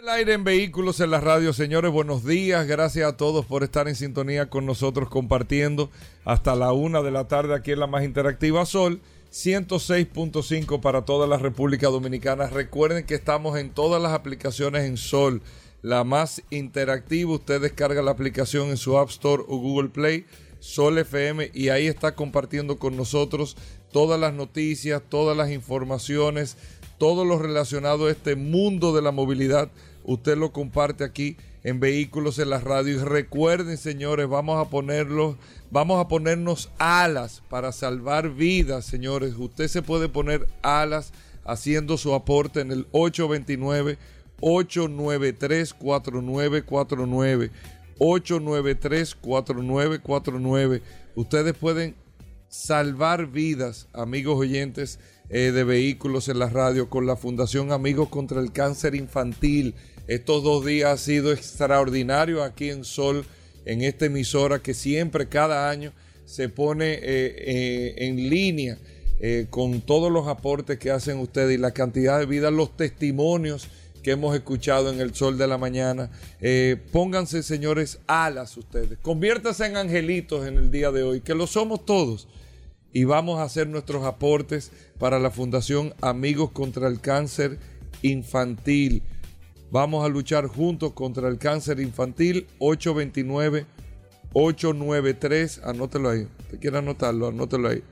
El aire en vehículos en la radio, señores, buenos días. Gracias a todos por estar en sintonía con nosotros compartiendo hasta la una de la tarde aquí en la más interactiva Sol. 106.5 para toda la República Dominicana. Recuerden que estamos en todas las aplicaciones en Sol. La más interactiva, usted descarga la aplicación en su App Store o Google Play, Sol FM, y ahí está compartiendo con nosotros todas las noticias, todas las informaciones, todo lo relacionado a este mundo de la movilidad. Usted lo comparte aquí en Vehículos en la Radio. Y recuerden, señores, vamos a ponerlos, vamos a ponernos alas para salvar vidas, señores. Usted se puede poner alas haciendo su aporte en el 829 893 4949 893 4949 Ustedes pueden salvar vidas, amigos oyentes eh, de vehículos en la radio, con la Fundación Amigos contra el Cáncer Infantil. Estos dos días ha sido extraordinario aquí en Sol, en esta emisora que siempre, cada año, se pone eh, eh, en línea con todos los aportes que hacen ustedes y la cantidad de vidas, los testimonios que hemos escuchado en el sol de la mañana. Eh, pónganse, señores, alas ustedes. Conviértanse en angelitos en el día de hoy, que lo somos todos. Y vamos a hacer nuestros aportes para la Fundación Amigos contra el Cáncer Infantil. Vamos a luchar juntos contra el cáncer infantil. 829-893. Anótelo ahí. Te quiero anotarlo, anótelo ahí.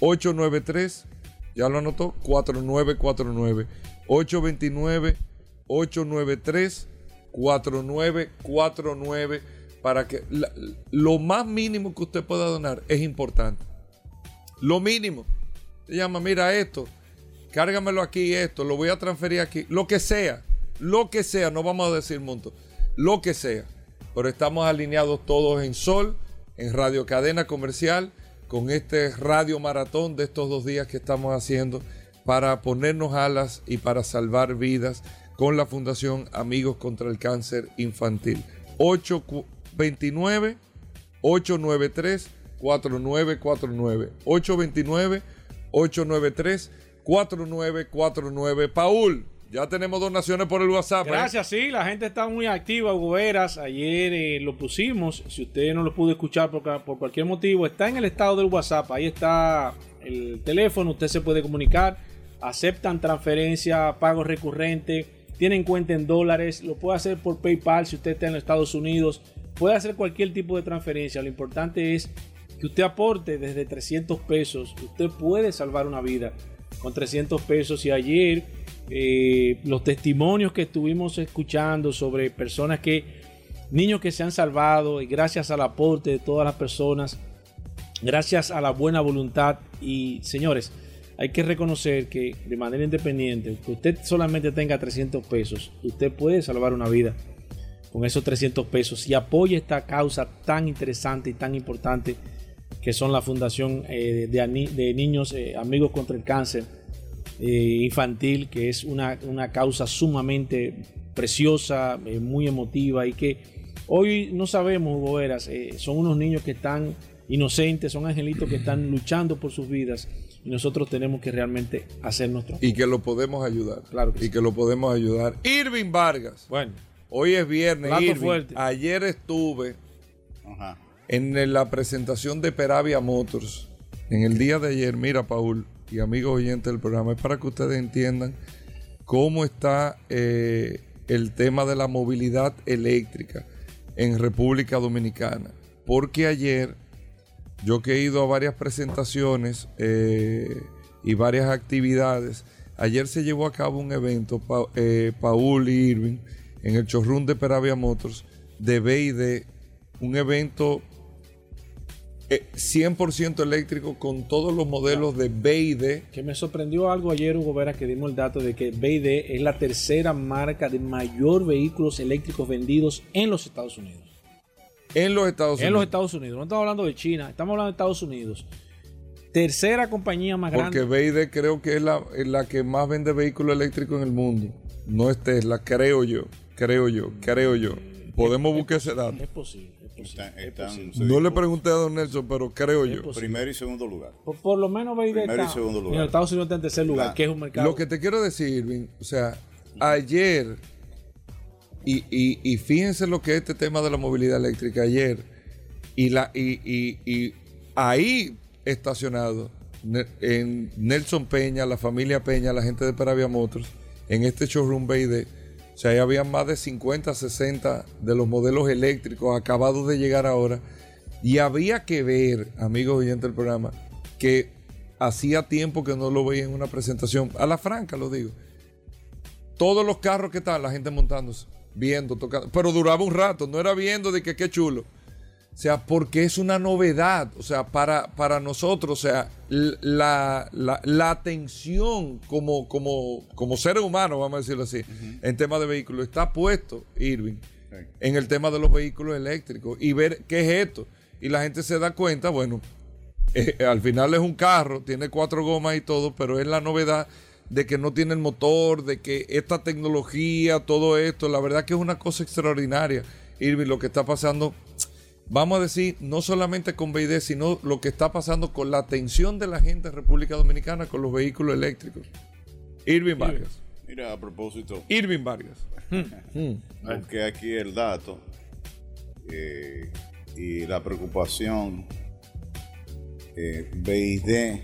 893. Ya lo anotó. 4949. 829 893-4949 para que lo más mínimo que usted pueda donar es importante. Lo mínimo. Se llama, mira esto, cárgamelo aquí, esto, lo voy a transferir aquí, lo que sea, lo que sea, no vamos a decir monto, lo que sea. Pero estamos alineados todos en Sol, en Radio Cadena Comercial, con este radio maratón de estos dos días que estamos haciendo para ponernos alas y para salvar vidas con la Fundación Amigos contra el Cáncer Infantil. 829 893 4949 829 893 4949 Paul, ya tenemos donaciones por el WhatsApp. ¿eh? Gracias, sí, la gente está muy activa, Hugo Veras. Ayer eh, lo pusimos. Si usted no lo pudo escuchar por, por, cualquier motivo, está en el estado del WhatsApp. Ahí está el teléfono, usted se puede comunicar. Aceptan transferencia, pago recurrente tienen cuenta en dólares, lo puede hacer por PayPal si usted está en Estados Unidos, puede hacer cualquier tipo de transferencia. Lo importante es que usted aporte desde 300 pesos. Usted puede salvar una vida con 300 pesos. Y ayer eh, los testimonios que estuvimos escuchando sobre personas que, niños que se han salvado y gracias al aporte de todas las personas, gracias a la buena voluntad. Y señores, hay que reconocer que de manera independiente, que usted solamente tenga 300 pesos, usted puede salvar una vida con esos 300 pesos. Y apoya esta causa tan interesante y tan importante que son la Fundación eh, de, Niños eh, Amigos contra el Cáncer eh, Infantil, que es una, una causa sumamente preciosa, muy emotiva y que hoy no sabemos, Hugo son unos niños que están inocentes, son angelitos que están luchando por sus vidas y nosotros tenemos que realmente hacer nuestro. Y que lo podemos ayudar. Claro que Y que lo podemos ayudar. Irving Vargas. Bueno. Hoy es viernes. ayer estuve en la presentación de Peravia Motors. En el día de ayer, mira, Paul y amigos oyentes del programa, es para que ustedes entiendan cómo está eh, el tema de la movilidad eléctrica en República Dominicana. Porque ayer yo que he ido a varias presentaciones eh, y varias actividades, ayer se llevó a cabo un evento, eh, Paul y Irving, en el showroom de Peravia Motors, de BID, un evento 100% eh, eléctrico con todos los modelos de BID. Que me sorprendió algo ayer, Hugo Vera, que dimos el dato de que BID es la tercera marca de mayor vehículos eléctricos vendidos en los Estados Unidos. En los Estados Unidos. En los Estados Unidos. No estamos hablando de China, estamos hablando de Estados Unidos. Tercera compañía más Porque grande. BID creo que es la, es la que más vende vehículos eléctricos en el mundo. No es Tesla, creo yo. Creo yo, creo yo. Podemos buscar ese dato. Es posible. Están- están- No le pregunté a Don Nelson, pero creo yo. posible. Primero y segundo lugar. Por, por lo menos BID Primero y segundo en lugar. los Estados Unidos está en tercer lugar, Claro. que es un mercado. Lo que te quiero decir, Irving, o sea, ayer, y, y- y fíjense lo que es este tema de la movilidad eléctrica ayer, y, la, y, y- y ahí estacionado, en Nelson Peña, la familia Peña, la gente de Peravia Motors, en este showroom BID, o sea, ahí había más de 50, 60 de los modelos eléctricos acabados de llegar ahora. Y había que ver, amigos oyentes del programa, que hacía tiempo que no lo veía en una presentación. A la franca lo digo. Todos los carros que estaban, la gente montándose, viendo, tocando. Pero duraba un rato, no era viendo de que qué chulo. O sea, porque es una novedad. O sea, para, para nosotros, o sea, la, la, la atención como, como, como seres humanos, vamos a decirlo así, en tema de vehículos, está puesto, Irving, en el tema de los vehículos eléctricos y ver qué es esto. Y la gente se da cuenta, bueno, eh, al final es un carro, tiene cuatro gomas y todo, pero es la novedad de que no tiene el motor, de que esta tecnología, todo esto, la verdad que es una cosa extraordinaria, Irving, lo que está pasando, vamos a decir, no solamente con BID, sino lo que está pasando con la atención de la gente en República Dominicana con los vehículos eléctricos. Irving Vargas. Mira, a propósito, Irving Vargas. busqué aquí el dato eh, y la preocupación. Eh, BID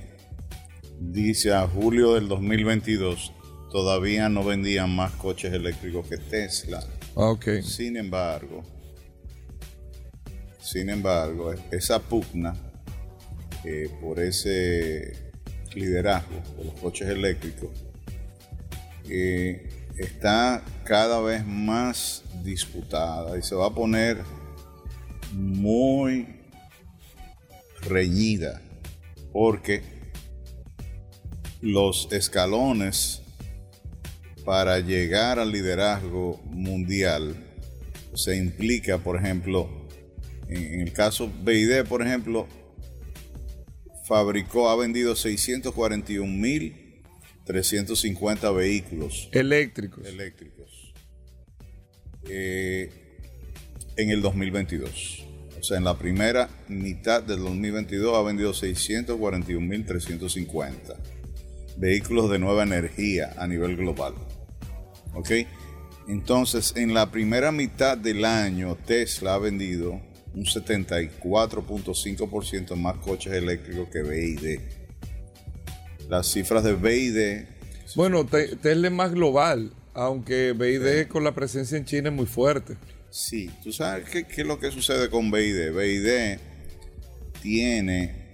dice a julio del 2022 todavía no vendían más coches eléctricos que Tesla. Ah, Ok. Sin embargo, sin embargo, esa pugna eh, por ese liderazgo de los coches eléctricos eh, está cada vez más disputada y se va a poner muy reñida porque los escalones para llegar al liderazgo mundial se implica, por ejemplo, en, el caso BID, por ejemplo, fabricó, ha vendido 641.350 vehículos Eléctricos. eléctricos eh, en el 2022. O sea, en la primera mitad del 2022 ha vendido 641.350 vehículos de nueva energía a nivel global. ¿Ok? Entonces, en la primera mitad del año, Tesla ha vendido un 74.5% más coches eléctricos que BID. Las cifras de BID Bueno, Te- Tesla es más global, aunque BID con la presencia en China es muy fuerte. Sí, tú sabes qué, qué es lo que sucede con BID. BID tiene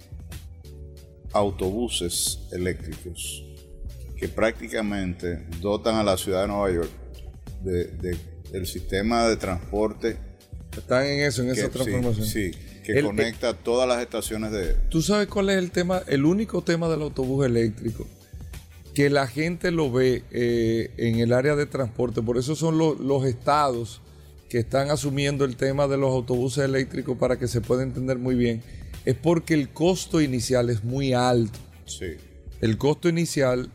autobuses eléctricos que prácticamente dotan a la ciudad de Nueva York de, de- del sistema de transporte Están en eso, en que, esa transformación. sí, sí, que El- conecta todas las estaciones de... ¿Tú sabes cuál es el tema? El único tema del autobús eléctrico que la gente lo ve eh, en el área de transporte. Por eso son lo- los estados que están asumiendo el tema de los autobuses eléctricos para que se pueda entender muy bien. Es porque el costo inicial es muy alto. Sí, El costo inicial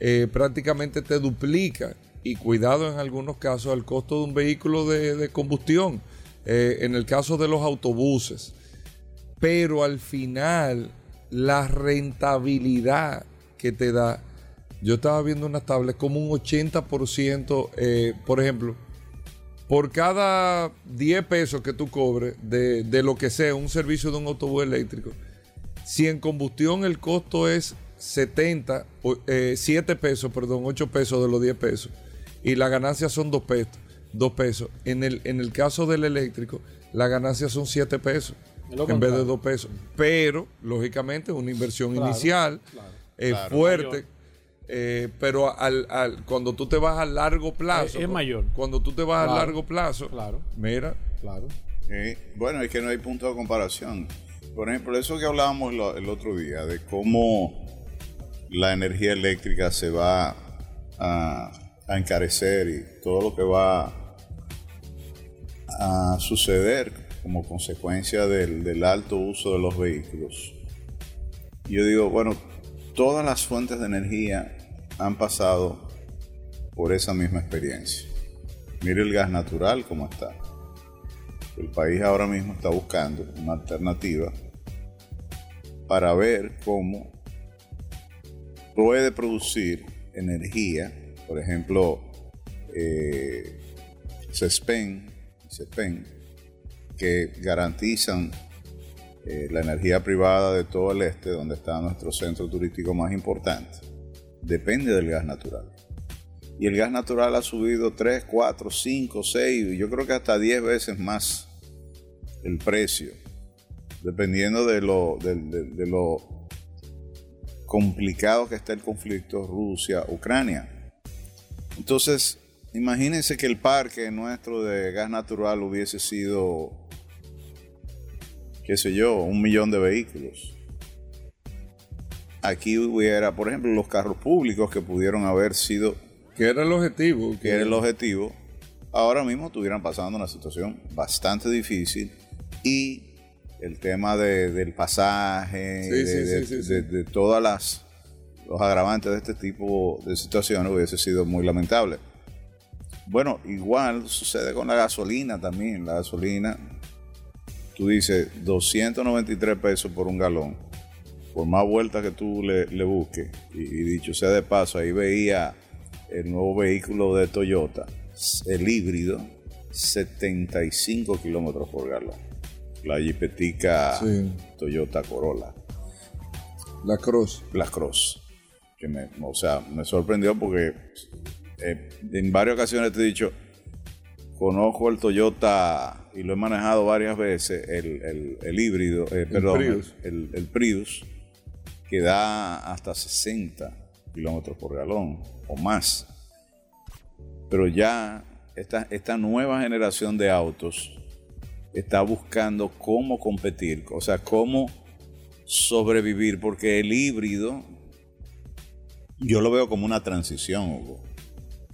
eh, prácticamente te duplica y cuidado en algunos casos al costo de un vehículo de, de combustión, eh, en el caso de los autobuses. Pero al final la rentabilidad que te da, yo estaba viendo unas tablas como un 80%, eh, por ejemplo, por cada 10 pesos que tú cobres de, de lo que sea, un servicio de un autobús eléctrico, si en combustión el costo es 70, o, eh, 7 pesos, perdón, 8 pesos de los 10 pesos, y la ganancia son 2 pesos, 2 pesos. En el, en el caso del eléctrico, la ganancia son 7 pesos en vez de. 2 pesos. Pero, lógicamente, una inversión Claro, inicial claro. es Claro. fuerte. Eh, pero al, al- cuando tú te vas a largo plazo, Es- mayor. Cuando tú te vas a largo plazo, claro. mira, Claro. Bueno, es que no hay punto de comparación. Por ejemplo, eso que hablábamos lo- el otro día, de cómo la energía eléctrica se va a, a encarecer y todo lo que va a suceder como consecuencia del, alto uso de los vehículos. Yo digo, bueno, todas las fuentes de energía han pasado por esa misma experiencia. Mire el gas natural como está. El país ahora mismo está buscando una alternativa para ver cómo puede producir energía, por ejemplo, eh, CESPEN, CESPEN, que garantizan eh, la energía privada de todo el este, donde está nuestro centro turístico más importante, depende del gas natural. Y el gas natural ha subido 3, 4, 5, 6, yo creo que hasta 10 veces más el precio, dependiendo de lo, de lo complicado que está el conflicto Rusia-Ucrania. Entonces, imagínense que el parque nuestro de gas natural hubiese sido, qué sé yo, un millón de vehículos. Aquí hubiera, por ejemplo, los carros públicos que pudieron haber sido... Que era el objetivo. Que era el objetivo. Ahora mismo estuvieran pasando una situación bastante difícil y el tema del pasaje, de, todas las los agravantes de este tipo de situaciones hubiese sido muy lamentable. Bueno, igual sucede con la gasolina también. La gasolina, tú dices 293 pesos por un galón. Por más vueltas que tú le, busques. Y, y, dicho sea de paso, ahí veía el nuevo vehículo de Toyota, el híbrido, 75 kilómetros por galón la jipetica Toyota Corolla. La Cross. La Cross. Que me, o sea, me sorprendió porque eh, en varias ocasiones te he dicho, conozco el Toyota y lo he manejado varias veces, el, híbrido, eh, perdón, Prius. El, Prius, que da hasta 60 kilómetros por galón o más. Pero ya esta, esta nueva generación de autos está buscando cómo competir, o sea, cómo sobrevivir, porque el híbrido yo lo veo como una transición, Hugo.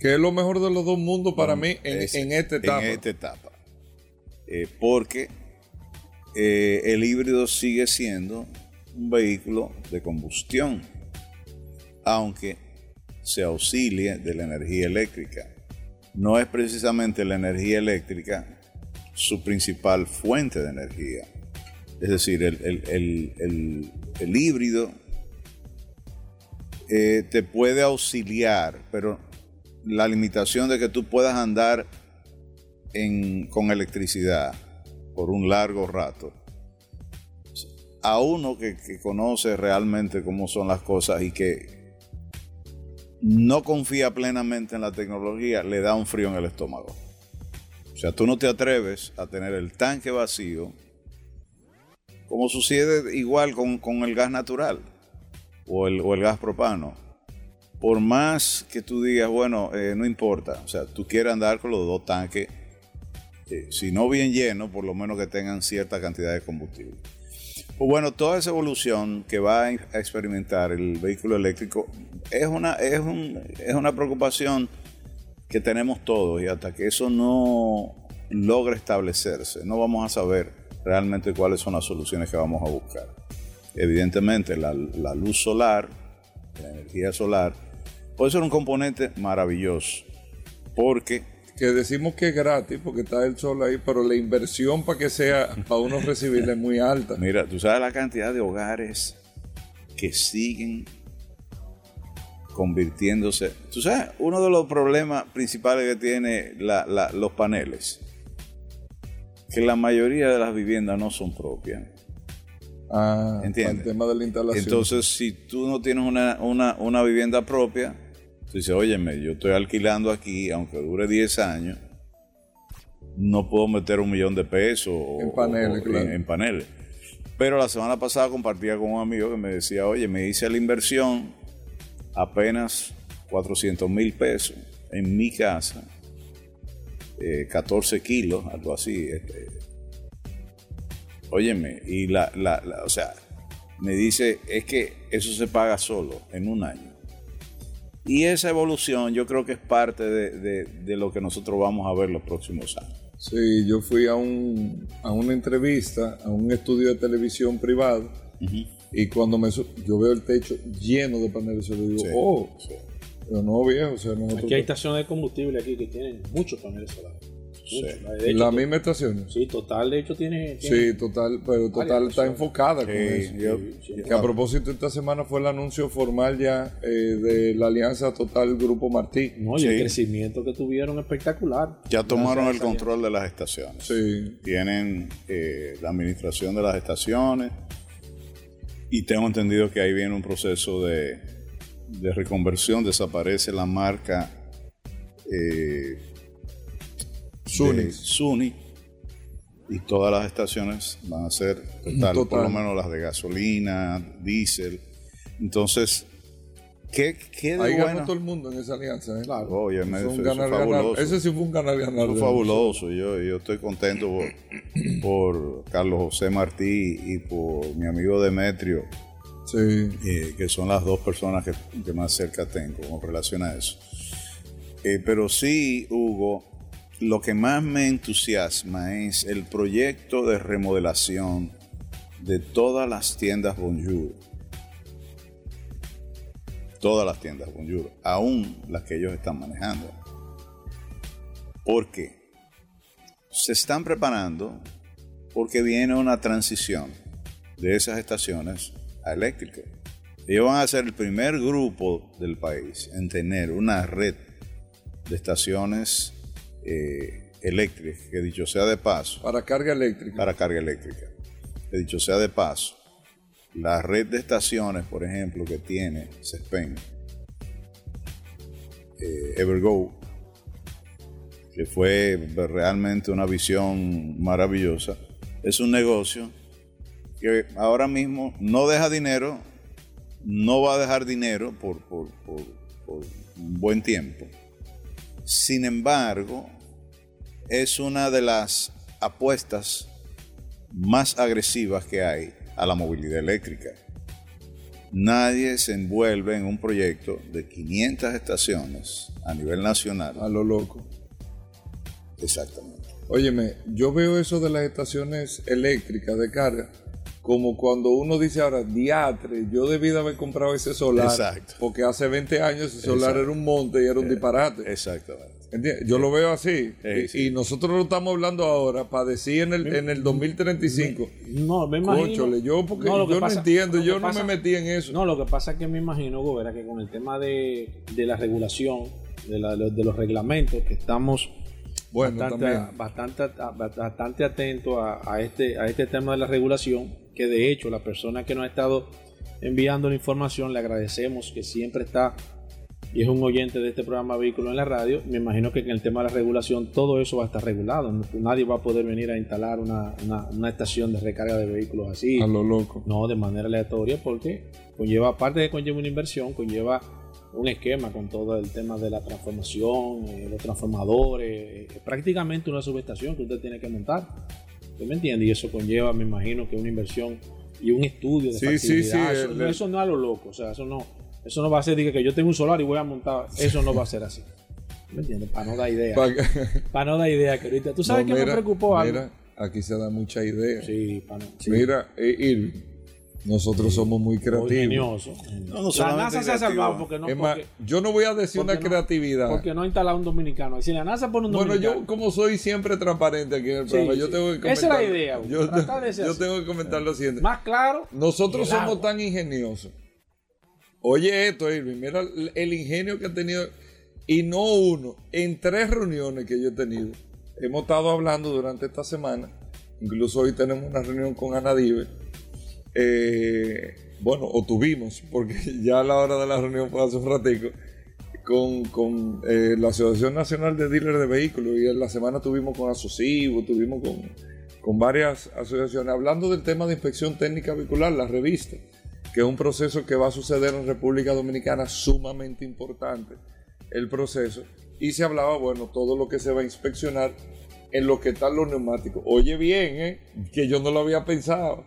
Que es lo mejor de los dos mundos para mí en, esta etapa. En esta etapa. Eh, porque eh, el híbrido sigue siendo un vehículo de combustión, aunque se auxilie de la energía eléctrica. No es precisamente la energía eléctrica su principal fuente de energía. Es decir, el, híbrido eh, te puede auxiliar, pero la limitación de que tú puedas andar con electricidad por un largo rato, a uno que, conoce realmente cómo son las cosas y que no confía plenamente en la tecnología, le da un frío en el estómago. O sea, tú no te atreves a tener el tanque vacío, como sucede igual con, el gas natural o el, gas propano. Por más que tú digas, bueno, eh, no importa, o sea, tú quieres andar con los dos tanques, eh, si no bien llenos, por lo menos que tengan cierta cantidad de combustible. Pues bueno, toda esa evolución que va a experimentar el vehículo eléctrico es una, es, es una preocupación que tenemos todos y hasta que eso no logre establecerse, no vamos a saber realmente cuáles son las soluciones que vamos a buscar. Evidentemente, la, luz solar, la energía solar, puede ser un componente maravilloso, porque que decimos que es gratis porque está el sol ahí, pero la inversión para que sea, para uno recibirla es muy alta. Mira, tú sabes la cantidad de hogares que siguen convirtiéndose. Tú sabes, uno de los problemas principales que tiene los paneles, que la mayoría de las viviendas no son propias. Ah, ¿entiendes? El tema de la instalación. Entonces, si tú no tienes una, vivienda propia, tú dices, óyeme, yo estoy alquilando aquí, aunque dure 10 años, no puedo meter un millón de pesos en paneles, en paneles. Pero la semana pasada compartía con un amigo que me decía, oye, me hice la inversión apenas 400 mil pesos en mi casa, 14 eh, kilos, algo así. Este. óyeme, y la, la, o sea, me dice, es que eso se paga solo en un año. Y esa evolución yo creo que es parte de, de, lo que nosotros vamos a ver los próximos años. Sí, yo fui a, un, a una entrevista, a un estudio de televisión privado, y cuando me yo veo el techo lleno de paneles solares, digo, Sí, oh, sí. pero no viejo, o sea, nosotros... Aquí hay estaciones de combustible aquí que tienen muchos paneles solares. Sí. La hecho, misma estación. Sí, total, de hecho tiene... tiene- Sí, total, pero total está enfocada con eso. yo- sí. Que a propósito, esta semana fue el anuncio formal ya eh, de la alianza total Grupo Martí. No, y Sí. el crecimiento que tuvieron espectacular. Ya tomaron el control de las estaciones. Sí, Tienen eh, la administración de las estaciones y tengo entendido que ahí viene un proceso de, de reconversión. Desaparece la marca eh, Suni. de Suni y todas las estaciones van a ser total, por lo menos las de gasolina, diésel. Entonces, ¿qué, qué de ahí ganó bueno? todo el mundo en esa alianza. ¿eh? Claro. Oye, me- eso, ganar, fabuloso. Ese sí fue un ganar ganar. Fue fabuloso. Yo, yo estoy contento por, por Carlos José Martí y por mi amigo Demetrio, Sí. eh, que son las dos personas que, que más cerca tengo con relación a eso. Eh, pero sí, Hugo, lo que más me entusiasma es el proyecto de remodelación de todas las tiendas Bonjour. Todas las tiendas Bonjour, aún las que ellos están manejando. ¿Por qué? Se están preparando porque viene una transición de esas estaciones a eléctrica. Ellos van a ser el primer grupo del país en tener una red de estaciones eh, eléctricas, que dicho sea de paso, Para carga eléctrica. para carga eléctrica. Que dicho sea de paso, la red de estaciones, por ejemplo, que tiene CESPEN, eh, Evergo, que fue realmente una visión maravillosa, es un negocio que ahora mismo no deja dinero, no va a dejar dinero por, por- por- por un buen tiempo. Sin embargo, es una de las apuestas más agresivas que hay a la movilidad eléctrica. Nadie se envuelve en un proyecto de 500 estaciones a nivel nacional. A lo loco. Exactamente. Óyeme, yo veo eso de las estaciones eléctricas de carga como cuando uno dice ahora, diatre, yo debí de haber comprado ese solar. Exacto. Porque hace 20 años ese solar Exacto. era un monte y era un disparate. Exactamente. ¿Entiendes? Yo lo veo así. Sí, y, sí. y nosotros lo estamos hablando ahora para decir en el, en el 2035. No, me imagino. Cónchole, yo porque que yo pasa- no entiendo, lo que yo no pasa- me metí en eso. No, lo que pasa es que me imagino, Gobera, que con el tema de, de la regulación, de, la- de los reglamentos, que estamos bueno, bastante, bastante, bastante atentos a, a este, a este tema de la regulación, que de hecho la persona que nos ha estado enviando la información, le agradecemos que siempre está y es un oyente de este programa Vehículo en la Radio. Me imagino que en el tema de la regulación todo eso va a estar regulado. Nadie va a poder venir a instalar una, una- una estación de recarga de vehículos así. A lo loco. No, de manera aleatoria, porque conlleva, aparte de que conlleva una inversión, conlleva un esquema con todo el tema de la transformación, eh, los transformadores, eh, es prácticamente una subestación que usted tiene que montar. ¿Usted me entiende? Y eso conlleva, me imagino, que una inversión y un estudio de Sí, sí, sí. Eso, el- no, eso no es a lo loco, o sea, eso no, eso no va a ser diga, que yo tengo un solar y voy a montar, eso no va a ser así. ¿Me entiendes? Para no dar idea. Pa- Para no dar idea, que ahorita. ¿Tú sabes No, que me preocupó algo? Mira, aquí se da mucha idea. Sí, para no. Mira, eh, Irving, nosotros somos muy Muy creativos. No, no la NASA se ha salvado porque no. es más, porque- yo no voy a decir una no- creatividad. Porque no ha instalado un dominicano. Si la NASA pone un Bueno, dominicano. yo como soy siempre transparente aquí en el Sí, programa, yo sí. tengo que comentar. Esa es la idea, güey, Yo, yo tengo que comentar lo siguiente. Más claro. Nosotros somos agua. tan ingeniosos. Oye esto, Irving, mira el, el ingenio que ha tenido, y no uno, en tres reuniones que yo he tenido. Hemos estado hablando durante esta semana, incluso hoy tenemos una reunión con Anadive. Eh, bueno, o tuvimos, porque ya a la hora de la reunión fue hace un ratico, con, con, eh, la Asociación Nacional de Dealers de Vehículos, y en la semana tuvimos con Asocivo, tuvimos con, con varias asociaciones, hablando del tema de inspección técnica vehicular, la revista, que es un proceso que va a suceder en República Dominicana sumamente importante, el proceso, y se hablaba, bueno, todo lo que se va a inspeccionar en lo que están los neumáticos. Oye bien, ¿eh? que yo no lo había pensado.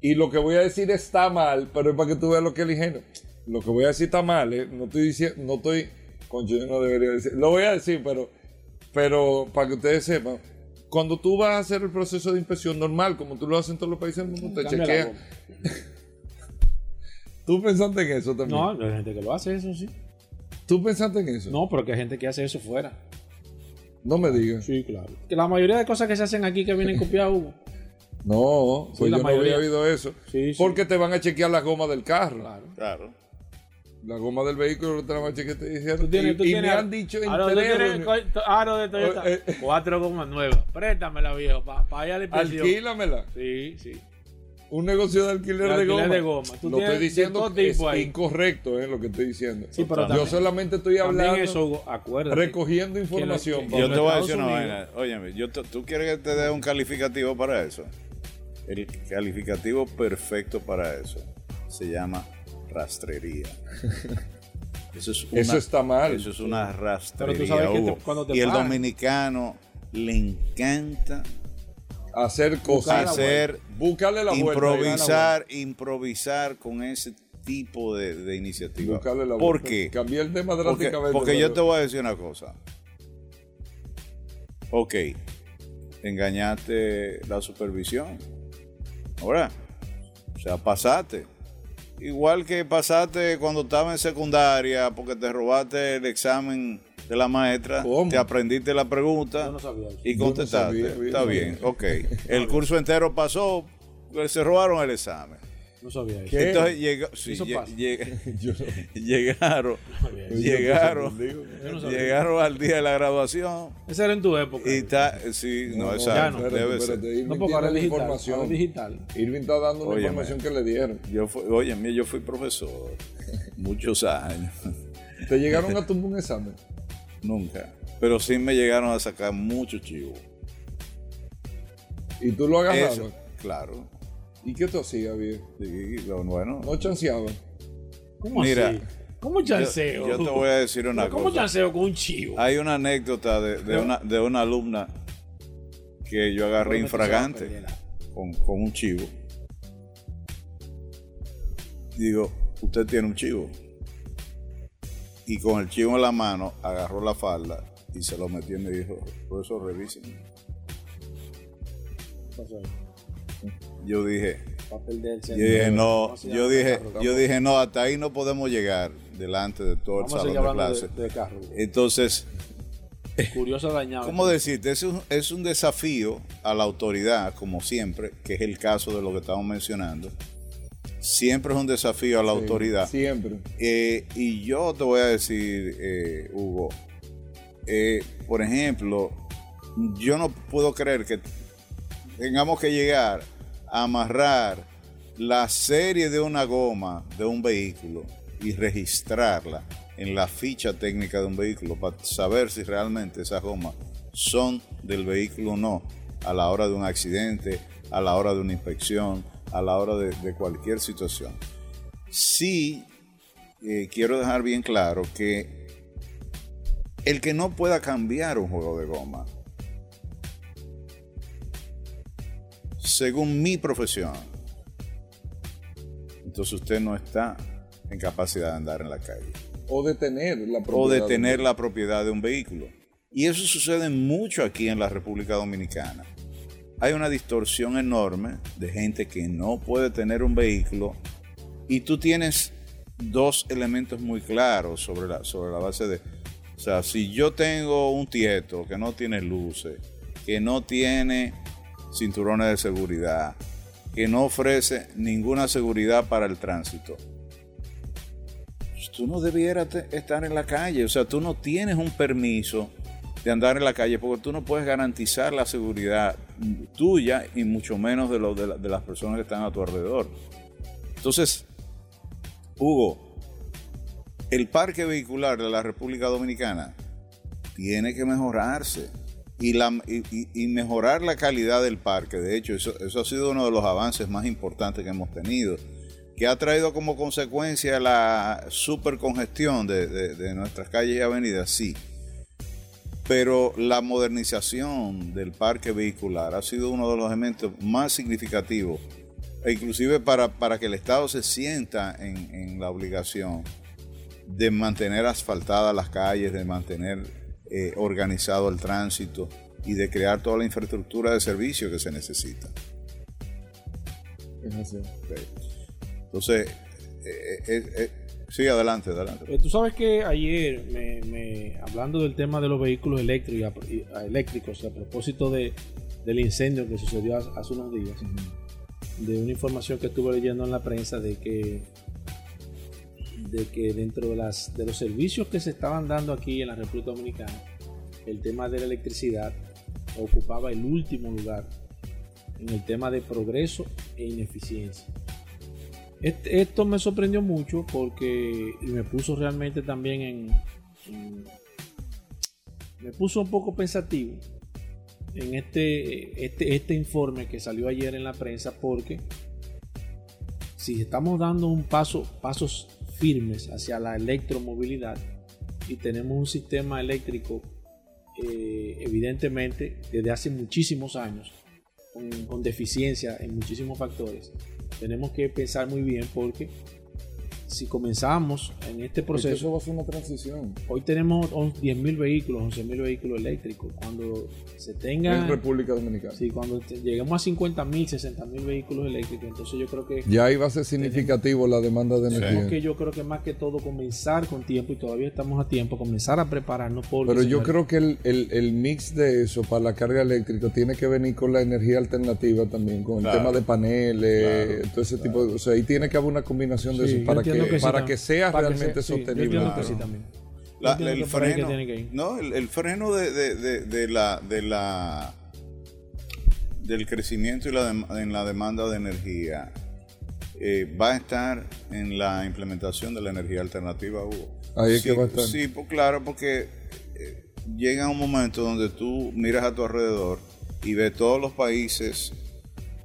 Y lo que voy a decir está mal, pero es para que tú veas lo que es el ingenio. Lo que voy a decir está mal, ¿eh? No estoy diciendo, no estoy, concho, yo no debería decir, lo voy a decir, pero, pero para que ustedes sepan, Cuando tú vas a hacer el proceso de inspección normal, como tú lo haces en todos los países del mundo, te goma. ¿Tú pensaste en eso también? No, hay gente que lo hace eso, sí. ¿Tú pensaste en eso? No, pero que hay gente que hace eso fuera. No me digas. Sí, claro. Que la mayoría de cosas que se hacen aquí que vienen copiadas, Hugo. No, pues yo no había oído eso. Sí, sí. Porque te van a chequear la goma del carro. Claro. Claro. La goma del vehículo te la van a chequear. Tú tienes, y tú y tienes me han dicho en aro, tienes aro de Toyota. Eh, eh. Cuatro gomas nuevas. Préstamela, viejo, para pa allá inspección. Alquílamela. Sí, sí. Un negocio de alquiler, De de, alquiler goma. de goma. Tú Lo estoy diciendo de todo que es tipo ahí. incorrecto, es lo que estoy diciendo. Sí, pero Yo también- solamente estoy hablando, eso, recogiendo información. que-. Yo te voy a decir una vaina. Óyeme, yo te- ¿tú quieres que te dé un calificativo para eso? El calificativo perfecto para eso se llama rastrería. Eso, es una, Eso está mal. Eso es una rastrería. Pero tú sabes que te- Hugo. cuando te y el pagan. dominicano le encanta hacer cosas. Hacer, Buscarle la vuelta. improvisar, improvisar con ese tipo de, de iniciativa. Buscarle la ¿Por vuelta. qué? Cambié el tema Porque, drásticamente. porque yo pero- te voy a decir una cosa. Ok, engañaste la supervisión. Ahora, o sea, pasaste. Igual que pasaste cuando estaba en secundaria porque te robaste el examen de la maestra, ¿Cómo? te aprendiste la pregunta Yo no sabía y no contestaste. sabía, bien, Está bien, ok. El curso entero pasó, se robaron el examen. No sabía eso. ¿Qué? Entonces llega- sí, Eso lle- pasa. llega- Yo no- llegaron, llegaron, Yo no sabía. llegaron al día de la graduación Esa era en tu época. y está, sí, no, No, ya no. debe espérate, ser. no, porque ahora la digital. información. ahora es digital. Irving está dando una Óyeme. información que le dieron. Yo fui, oye, mira, yo fui profesor muchos años, ¿Te llegaron a tumbar un examen? nunca, pero sí me llegaron a sacar muchos chivos. ¿Y tú lo agarrabas? Eso, claro. ¿Y qué tú hacías, viejo? Sí, lo bueno. ¿No chanceabas? ¿Cómo Mira, así? ¿Cómo chanceo? Yo, yo te voy a decir una Pero ¿Cómo cosa. chanceo con un chivo? Hay una anécdota de, de una, de una alumna que yo agarré infragante con, con un chivo. Digo, usted tiene un chivo. Y con el chivo en la mano agarró la falda y se lo metió y me dijo, por eso revisen. Yo dije, yo dije, no, ¿Cómo se yo dije, yo dije, no, hasta ahí no podemos llegar delante de todo el salón de clase. de, de carro. Entonces, Curioso dañado. ¿Cómo decirte? Es un, es un desafío a la autoridad, como siempre, que es el caso de lo que estamos mencionando. Siempre es un desafío a la Sí, autoridad. Siempre. Eh, y yo te voy a decir, eh, Hugo, eh, por ejemplo, yo no puedo creer que tengamos que llegar a amarrar la serie de una goma de un vehículo y registrarla en la ficha técnica de un vehículo para saber si realmente esas gomas son del vehículo o no a la hora de un accidente, a la hora de una inspección, a la hora de, cualquier situación. Sí, eh, quiero dejar bien claro que el que no pueda cambiar un juego de goma, según mi profesión, entonces usted no está en capacidad de andar en la calle O de tener la o propiedad. de tener la propiedad de un vehículo. Y eso sucede mucho aquí en la República Dominicana. Hay una distorsión enorme de gente que no puede tener un vehículo y tú tienes dos elementos muy claros sobre la, sobre la base de... O sea, si yo tengo un tieto que no tiene luces, que no tiene cinturones de seguridad, que no ofrece ninguna seguridad para el tránsito, tú no debieras estar en la calle. O sea, tú no tienes un permiso de andar en la calle porque tú no puedes garantizar la seguridad tuya y mucho menos de, de las personas que están a tu alrededor. Entonces, Hugo, el parque vehicular de la República Dominicana tiene que mejorarse y, la, y, y- mejorar la calidad del parque. De hecho, eso, eso ha sido uno de los avances más importantes que hemos tenido, que ha traído como consecuencia la supercongestión de, de, de nuestras calles y avenidas, sí. Pero la modernización del parque vehicular ha sido uno de los elementos más significativos, e inclusive para, para que el Estado se sienta en, en la obligación de mantener asfaltadas las calles, de mantener eh, organizado el tránsito y de crear toda la infraestructura de servicio que se necesita. Es así. Entonces, eh, eh, eh, sí, adelante, adelante. Eh, Tú sabes que ayer, me, me- hablando del tema de los vehículos eléctricos, eléctricos a propósito de, del incendio que sucedió hace, hace unos días, de una información que estuve leyendo en la prensa de que de que dentro de las de los servicios que se estaban dando aquí en la República Dominicana, el tema de la electricidad ocupaba el último lugar en el tema de progreso e ineficiencia. Esto me sorprendió mucho porque me puso realmente también en, en- me puso un poco pensativo en este, este, este informe que salió ayer en la prensa porque si estamos dando un paso, pasos firmes hacia la electromovilidad y tenemos un sistema eléctrico eh, evidentemente desde hace muchísimos años con, con deficiencia en muchísimos factores tenemos que pensar muy bien porque si comenzamos en este Porque eso proceso va a ser una transición. hoy tenemos 10.000 vehículos 11.000 vehículos eléctricos cuando se tenga En República Dominicana. Sí, cuando te- lleguemos a 50 mil, 60 mil vehículos eléctricos, entonces yo creo que Ya ahí va a ser significativo la demanda de energía. que yo creo que más que todo comenzar con tiempo y todavía estamos a tiempo, comenzar a prepararnos porque Pero yo creo que el, el- el mix de eso para la carga eléctrica tiene que venir con la energía alternativa también, con Claro. el tema de paneles, Claro, todo ese tipo de O sea, ahí tiene que haber una combinación de Sí, eso para que, que sí para que sea para que realmente sea- sí, yo sostenible. que sí también. La- el freno, que no, el, el freno de, de- de- de la, de la del crecimiento y la en la demanda de energía eh, va a estar en la implementación de la energía alternativa, Hugo. Ahí es sí, que va a estar. Sí, pues claro, porque eh, llega un momento donde tú miras a tu alrededor y ves todos los países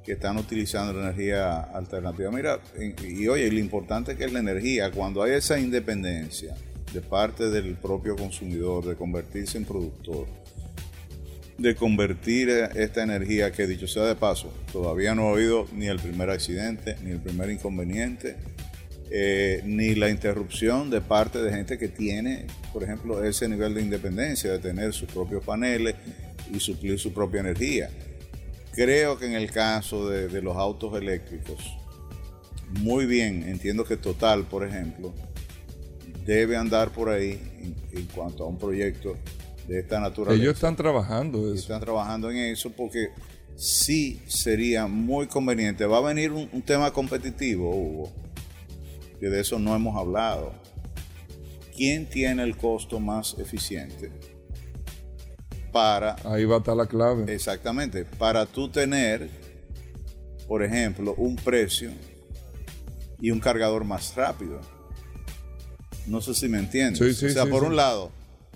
que están utilizando la energía alternativa. Mira, y, oye, lo importante que es la energía, cuando hay esa independencia de parte del propio consumidor de convertirse en productor, de convertir eh, esta energía que dicho sea de paso, todavía no ha habido ni el primer accidente, ni el primer inconveniente, eh, ni la interrupción de parte de gente que tiene, por ejemplo, ese nivel de independencia, de tener sus propios paneles y suplir su propia energía. Creo que en el caso de, de los autos eléctricos, muy bien, entiendo que Total, por ejemplo, debe andar por ahí en, en cuanto a un proyecto de esta naturaleza. Ellos están trabajando eso. están trabajando en eso porque sí sería muy conveniente. Va a venir un, un tema competitivo, Hugo, que de eso no hemos hablado. ¿Quién tiene el costo más eficiente para, Ahí va a estar la clave. exactamente, para tú tener, por ejemplo, un precio y un cargador más rápido? No sé si me entiendes. Sí, sí, o sea, sí, por un lado,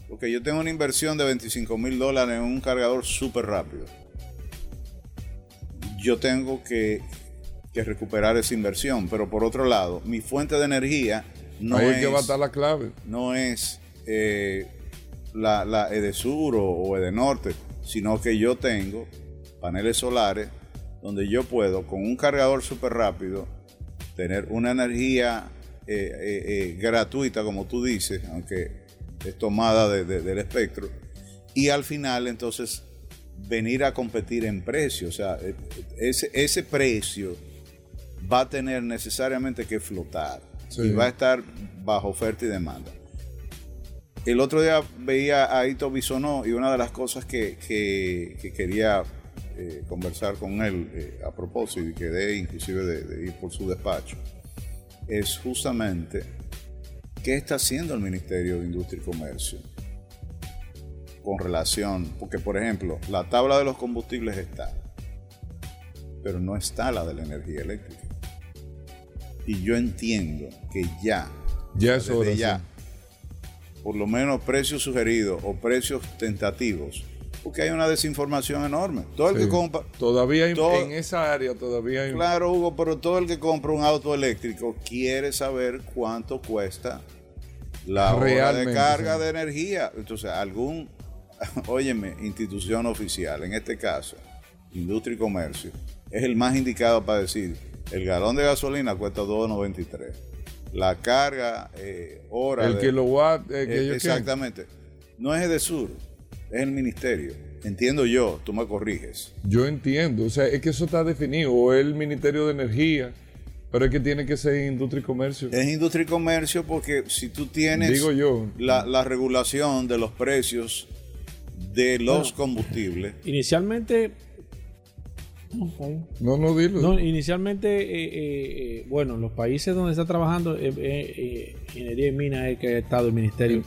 porque yo tengo una inversión de 25 mil dólares en un cargador súper rápido. Yo tengo que, que recuperar esa inversión, pero por otro lado, mi fuente de energía no Ahí es es, que va a estar la clave. no es eh, la, la Edesur o, o Edenorte, sino que yo tengo paneles solares donde yo puedo con un cargador súper rápido tener una energía eh, eh, eh, gratuita, como tú dices, aunque es tomada de- de- del espectro, y al final entonces venir a competir en precio, o sea, ese, ese precio va a tener necesariamente que flotar Sí. y va a estar bajo oferta y demanda. El otro día veía a Ito Bisonó y una de las cosas que, que- que quería eh, conversar con él eh, a propósito y quedé inclusive de, de ir por su despacho es justamente qué está haciendo el Ministerio de Industria y Comercio con relación, porque por ejemplo, la tabla de los combustibles está, pero no está la de la energía eléctrica. Y yo entiendo que ya, Ya es desde hora. ya, sí. Por lo menos precios sugeridos o precios tentativos, porque hay una desinformación enorme. Todo el Sí. que compra, Todavía hay- todo- en esa área todavía hay Claro, Hugo, pero todo el que compra un auto eléctrico quiere saber cuánto cuesta la hora de carga sí. de energía. Entonces, algún, óyeme, institución oficial, en este caso, Industria y Comercio, es el más indicado para decir, el galón de gasolina cuesta 2.93. La carga, eh, hora el de- kilowatt eh, que eh, exactamente. No es de sur, es el ministerio. entiendo yo, tú me corriges. Yo entiendo, o sea, es que eso está definido, o el Ministerio de Energía, pero es que tiene que ser industria y comercio. Es industria y comercio porque si tú tienes Digo yo. La, la regulación de los precios de los combustibles, Inicialmente. No. No, no, dilo. No, inicialmente, eh, eh, eh, bueno, los países donde está trabajando eh, eh, eh, Ingeniería y Minas es el que ha estado el ministerio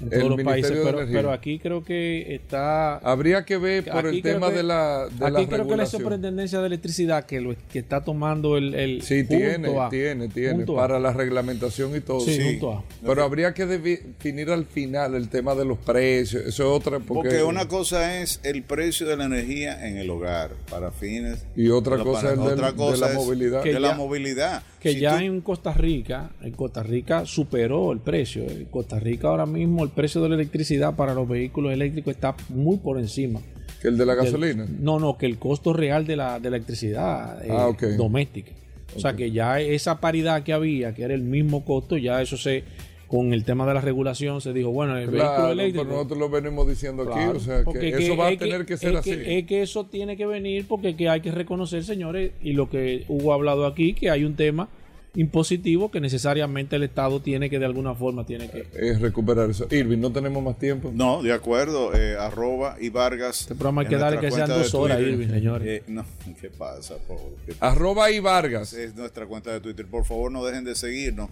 en el todos los Ministerio países, de pero, pero aquí creo que está Habría que ver por el tema que- de la, de la aquí creo que la superintendencia de electricidad que lo que está tomando el, el Sí, tiene, A, tiene, tiene, A. para la reglamentación y todo. Sí, Sí. A. Pero habría que definir al final el tema de los precios. Eso es otra. Porque, porque una cosa es el precio de la energía en el hogar para fines. Y otra de cosa es Otra de cosa la es movilidad. De Que la ya- movilidad. Que Si ya tú- en Costa Rica, en Costa Rica superó el precio. En Costa Rica ahora mismo el precio de la electricidad para los vehículos eléctricos está muy por encima. que el de la del- gasolina. no, no, que el costo real de la, de la electricidad eh, Ah, doméstica. O sea que ya esa paridad que había, que era el mismo costo, ya eso se, con el tema de la regulación, se dijo, bueno, el vehículo eléctrico. pero nosotros lo venimos diciendo aquí. O sea, que eso va a es tener que, ser es así. es que eso tiene que venir porque que hay que reconocer, señores, y lo que Hugo ha hablado aquí, que hay un tema impositivo que necesariamente el Estado tiene que de alguna forma tiene que... Es recuperar eso. Irving, no tenemos más tiempo. No, de acuerdo. eh, arroba y Vargas. Este programa hay que darle que sean dos horas, Twitter. Irving, señores. Eh, no, ¿qué pasa? Por- ¿Qué Arroba y Vargas. es nuestra cuenta de Twitter. Por favor, no dejen de seguirnos.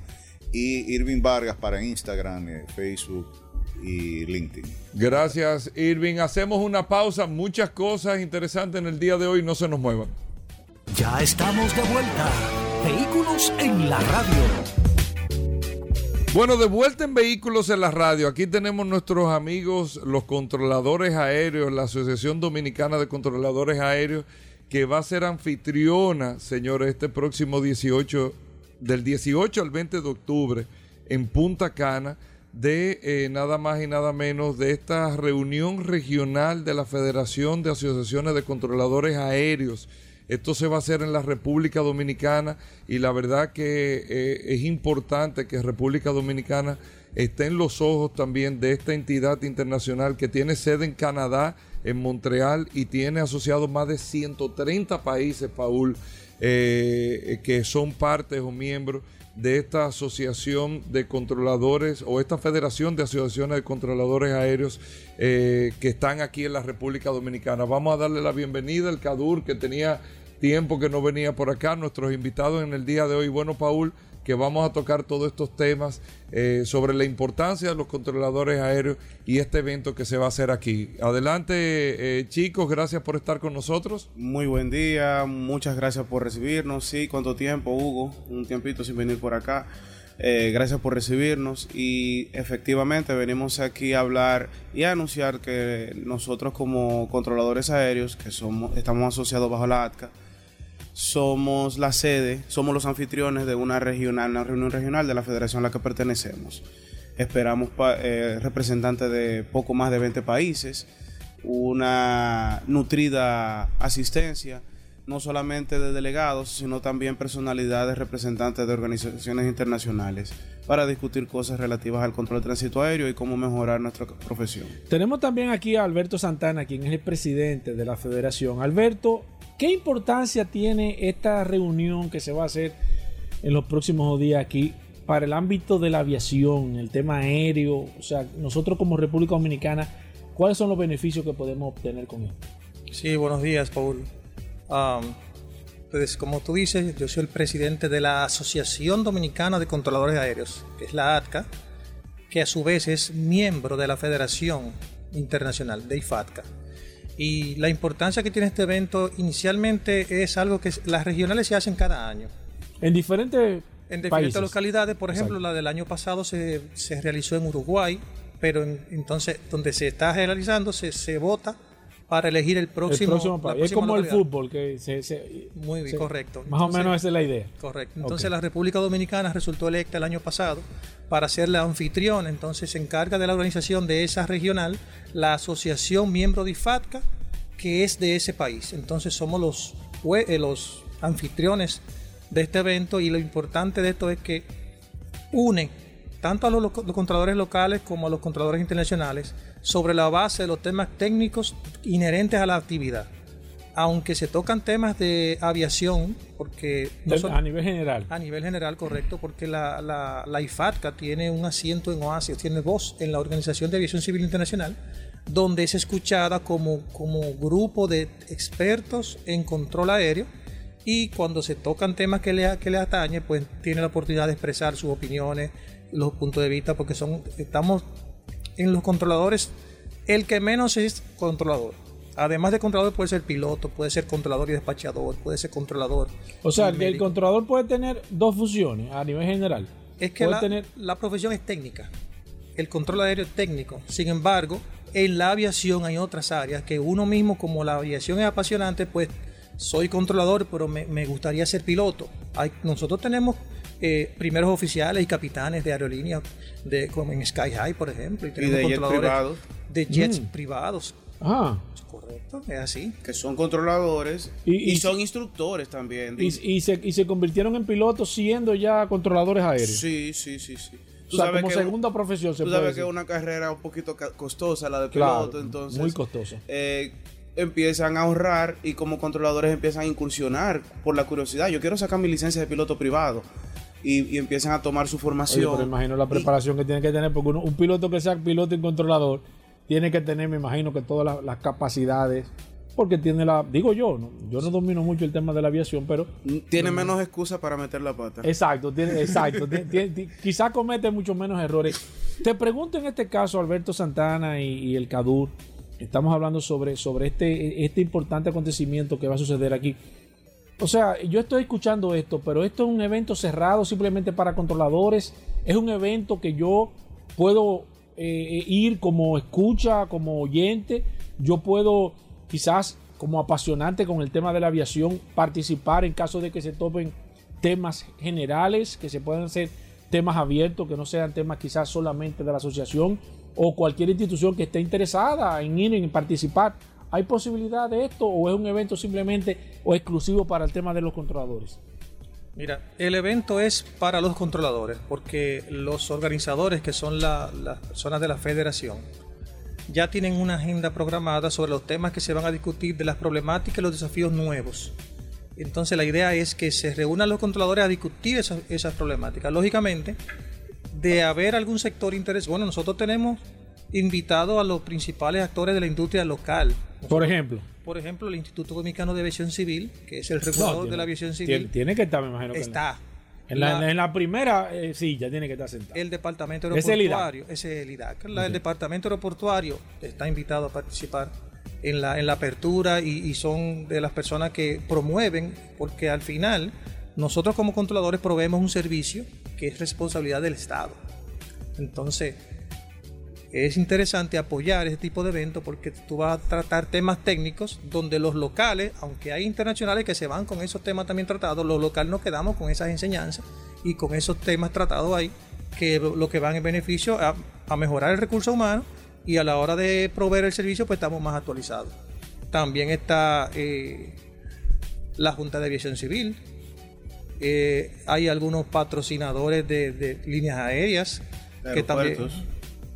Y Irving Vargas para Instagram, eh, Facebook y LinkedIn. Gracias, Irving. Hacemos una pausa. Muchas cosas interesantes en el día de hoy. No se nos muevan. Ya estamos de vuelta. Vehículos en la radio. Bueno, de vuelta en Vehículos en la Radio. Aquí tenemos nuestros amigos, los controladores aéreos, la Asociación Dominicana de Controladores Aéreos, que va a ser anfitriona, señores, este próximo 18, del 18 al 20 de octubre, en Punta Cana, de eh, nada más y nada menos de esta reunión regional de la Federación de Asociaciones de Controladores Aéreos. Esto se va a hacer en la República Dominicana y la verdad que eh, es importante que República Dominicana esté en los ojos también de esta entidad internacional que tiene sede en Canadá, en Montreal y tiene asociados más de 130 países, Paul, eh, que son partes o miembros de esta asociación de controladores o esta federación de asociaciones de controladores aéreos eh, que están aquí en la República Dominicana. Vamos a darle la bienvenida al CADUR que tenía tiempo que no venía por acá, nuestros invitados en el día de hoy. Bueno, Paul, que vamos a tocar todos estos temas eh, sobre la importancia de los controladores aéreos y este evento que se va a hacer aquí. Adelante, eh, chicos, gracias por estar con nosotros. Muy buen día, muchas gracias por recibirnos. Sí, cuánto tiempo, Hugo, un tiempito sin venir por acá. Eh, gracias por recibirnos y efectivamente venimos aquí a hablar y a anunciar que nosotros como controladores aéreos, que somos, estamos asociados bajo la ATCA, somos la sede, somos los anfitriones de una regional, una reunión regional de la federación a la que pertenecemos. Esperamos eh, representantes de poco más de 20 países, una nutrida asistencia, no solamente de delegados, sino también personalidades representantes de organizaciones internacionales, para discutir cosas relativas al control de tránsito aéreo y cómo mejorar nuestra profesión. Tenemos también aquí a Alberto Santana, quien es el presidente de la federación. Alberto, ¿qué importancia tiene esta reunión que se va a hacer en los próximos días aquí para el ámbito de la aviación, el tema aéreo? O sea, nosotros como República Dominicana, ¿cuáles son los beneficios que podemos obtener con esto? Sí, buenos días, Paul. Am, pues como tú dices, yo soy el presidente de la Asociación Dominicana de Controladores Aéreos, que es la ATCA, que a su vez es miembro de la Federación Internacional de IFATCA. Y la importancia que tiene este evento inicialmente es algo que las regionales se hacen cada año. En diferentes En diferentes países. localidades, por ejemplo, Exacto. la del año pasado se, se realizó en Uruguay, pero en- entonces donde se está realizando se, se vota para elegir el El próximo, país. Es como el fútbol, que se, se- Muy bien, se- correcto. Más o menos esa es la idea. Correcto. Entonces la República Dominicana resultó electa el año pasado para ser la anfitrión. Entonces se encarga de la organización de esa regional la asociación miembro de IFATCA, que es de ese país. Entonces somos los, eh, los anfitriones de este evento y lo importante de esto es que une tanto a los, los controladores locales como a los controladores internacionales sobre la base de los temas técnicos inherentes a la actividad. Aunque se tocan temas de aviación, porque De- a nivel general. a nivel general, correcto, porque la, la, la IFATCA tiene un asiento en OASI, tiene voz en la Organización de Aviación Civil Internacional, donde es escuchada como, como grupo de expertos en control aéreo y cuando se tocan temas que le, que le atañe, pues tiene la oportunidad de expresar sus opiniones, los puntos de vista, porque son estamos en los controladores, el que menos es controlador. Además de controlador puede ser piloto, puede ser controlador y despachador, puede ser controlador. O sea, y el controlador puede tener dos funciones a nivel general. Es que la, tener la profesión es técnica. El control aéreo es técnico. Sin embargo, en la aviación hay otras áreas que uno mismo, como la aviación es apasionante, pues soy controlador, pero me, me gustaría ser piloto. Hay, nosotros tenemos eh, primeros oficiales y capitanes de aerolíneas, de, como en Sky High, por ejemplo, y Y tenemos de jets controladores privados, de jets Mm. privados. Ah, Correcto, es así. que son controladores Y- y, y- son instructores también. y, y se, y se convirtieron en pilotos siendo ya controladores aéreos. Sí, sí, sí, sí. o sea, como segunda profesión se Tú puede sabes que es una carrera un poquito costosa la de Claro, piloto, entonces muy costosa. eh, empiezan a ahorrar y como controladores empiezan a incursionar por la curiosidad. Yo quiero sacar mi licencia de piloto privado y, y empiezan a tomar su Oye, formación. pero imagino la preparación que tiene que tener, porque uno- un piloto que sea piloto y controlador tiene que tener, me imagino, que todas las, las capacidades, porque tiene la, digo yo, ¿no? yo no domino mucho el tema de la aviación, pero tiene menos excusa para meter la pata. exacto, tiene, exacto, tiene- tiene- ti- quizá comete mucho menos errores. Te pregunto en este caso, Alberto Santana y, y el CADUR, estamos hablando sobre, sobre este, este importante acontecimiento que va a suceder aquí. O sea, yo estoy escuchando esto, pero esto es un evento cerrado simplemente para controladores. Es un evento que yo puedo eh, ir como escucha, como oyente. Yo puedo quizás como apasionante con el tema de la aviación participar en caso de que se topen temas generales, que se puedan ser temas abiertos, que no sean temas quizás solamente de la asociación o cualquier institución que esté interesada en ir en participar. ¿Hay posibilidad de esto o es un evento simplemente o exclusivo para el tema de los controladores? Mira, el evento es para los controladores, porque los organizadores, que son la- las personas de la federación, ya tienen una agenda programada sobre los temas que se van a discutir, de las problemáticas y los desafíos nuevos. Entonces la idea es que se reúnan los controladores a discutir esas, esas problemáticas. Lógicamente, de haber algún sector interés, bueno, nosotros tenemos invitado a los principales actores de la industria local. Por ejemplo. Por ejemplo, el Instituto Dominicano de Aviación Civil, que es el regulador tiene- de la aviación civil, tiene que estar, me imagino. que en la- está. En la, en la primera eh, silla tiene que estar sentado. el departamento Es el aeroportuario, ese es el IDAC. La- El departamento aeroportuario está invitado a participar en la, en la apertura y, y son de las personas que promueven, porque al final nosotros como controladores proveemos un servicio que es responsabilidad del Estado. Entonces, es interesante apoyar ese tipo de eventos porque tú vas a tratar temas técnicos donde los locales, aunque hay internacionales que se van con esos temas también tratados, los locales nos quedamos con esas enseñanzas y con esos temas tratados ahí, que lo que van en beneficio a, mejorar el recurso humano y a la hora de proveer el servicio pues estamos más actualizados. También está eh, la Junta de Aviación Civil, eh, hay algunos patrocinadores de, líneas aéreas que también.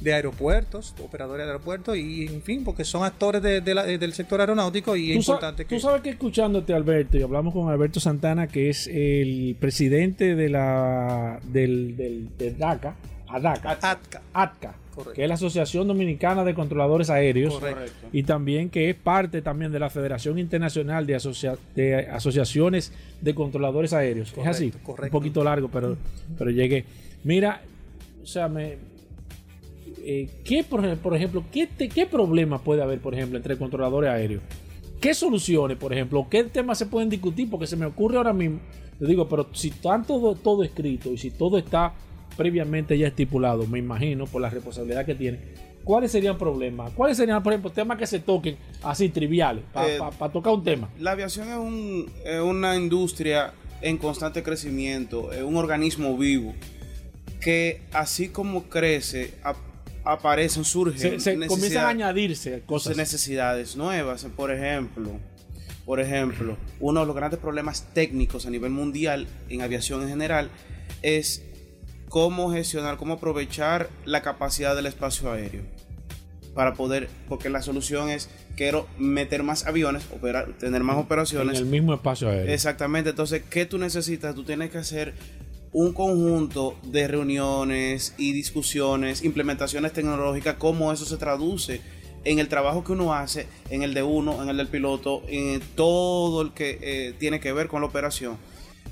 De aeropuertos, operadores de aeropuertos y en fin, porque son actores de- de la- del sector aeronáutico y es importante que tú sabes que escuchándote, Alberto, y hablamos con Alberto Santana, que es el presidente de la del, del, de DACA, ADACA, ATCA, ATCA, Correcto. que es la Asociación Dominicana de Controladores Aéreos, Correcto. y también que es parte también de la Federación Internacional de, asocia- de Asociaciones de Controladores Aéreos. es así, correcto. un poquito largo, pero, pero llegué. Mira, o sea, me, eh, ¿qué, por, ej- por ejemplo, ¿qué, te- qué problema puede haber, por ejemplo, entre controladores aéreos? ¿Qué soluciones, por ejemplo? ¿Qué temas se pueden discutir? Porque se me ocurre ahora mismo, le digo, pero si está todo, todo escrito y si todo está previamente ya estipulado, me imagino, por la responsabilidad que tiene, ¿cuáles serían problemas? ¿Cuáles serían, por ejemplo, temas que se toquen así triviales, para Eh, tocar un tema? La aviación es, un- es una industria en constante crecimiento, es un organismo vivo que así como crece, aparecen, surgen Se, se comienzan a añadirse cosas. necesidades nuevas. Por ejemplo, por ejemplo, uno de los grandes problemas técnicos a nivel mundial en aviación en general es cómo gestionar, cómo aprovechar la capacidad del espacio aéreo para poder, porque la solución es quiero meter más aviones, operar, tener más En operaciones. el mismo espacio aéreo. Exactamente, entonces, ¿qué tú necesitas? Tú tienes que hacer un conjunto de reuniones y discusiones, implementaciones tecnológicas, cómo eso se traduce en el trabajo que uno hace, en el de uno, en el del piloto, en todo el que eh, tiene que ver con la operación.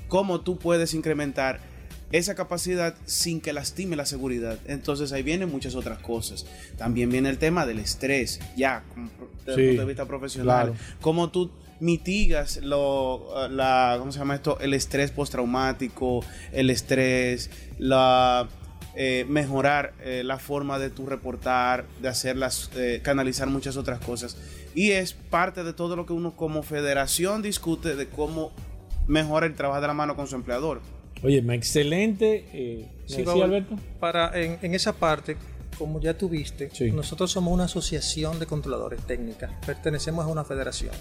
Cómo tú puedes incrementar esa capacidad sin que lastime la seguridad. Entonces ahí vienen muchas otras cosas. También viene el tema del estrés, ya, desde el Sí, punto de vista profesional. claro. Cómo tú mitigas lo, eh, la, ¿cómo se llama esto? El estrés postraumático, el estrés, la eh, mejorar eh, la forma de tu reportar, de hacerlas, eh, canalizar muchas otras cosas. Y es parte de todo lo que uno como federación discute de cómo mejora el trabajo de la mano con su empleador. Oye, excelente. Eh, ¿me Sí, Paul, Alberto? Para, en, en esa parte, como ya tuviste, Sí. nosotros somos una asociación de controladores técnicas, pertenecemos a una federación.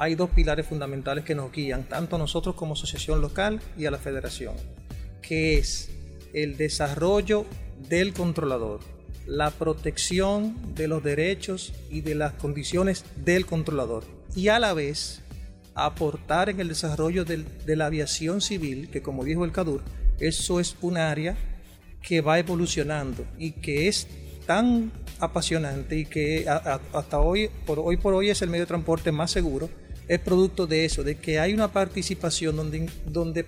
Hay dos pilares fundamentales que nos guían, tanto a nosotros como asociación local y a la federación, que es el desarrollo del controlador, la protección de los derechos y de las condiciones del controlador, y a la vez aportar en el desarrollo de la aviación civil, que como dijo el CADUR, eso es un área que va evolucionando y que es tan apasionante y que hasta hoy por, hoy por hoy es el medio de transporte más seguro, es producto de eso, de que hay una participación donde, donde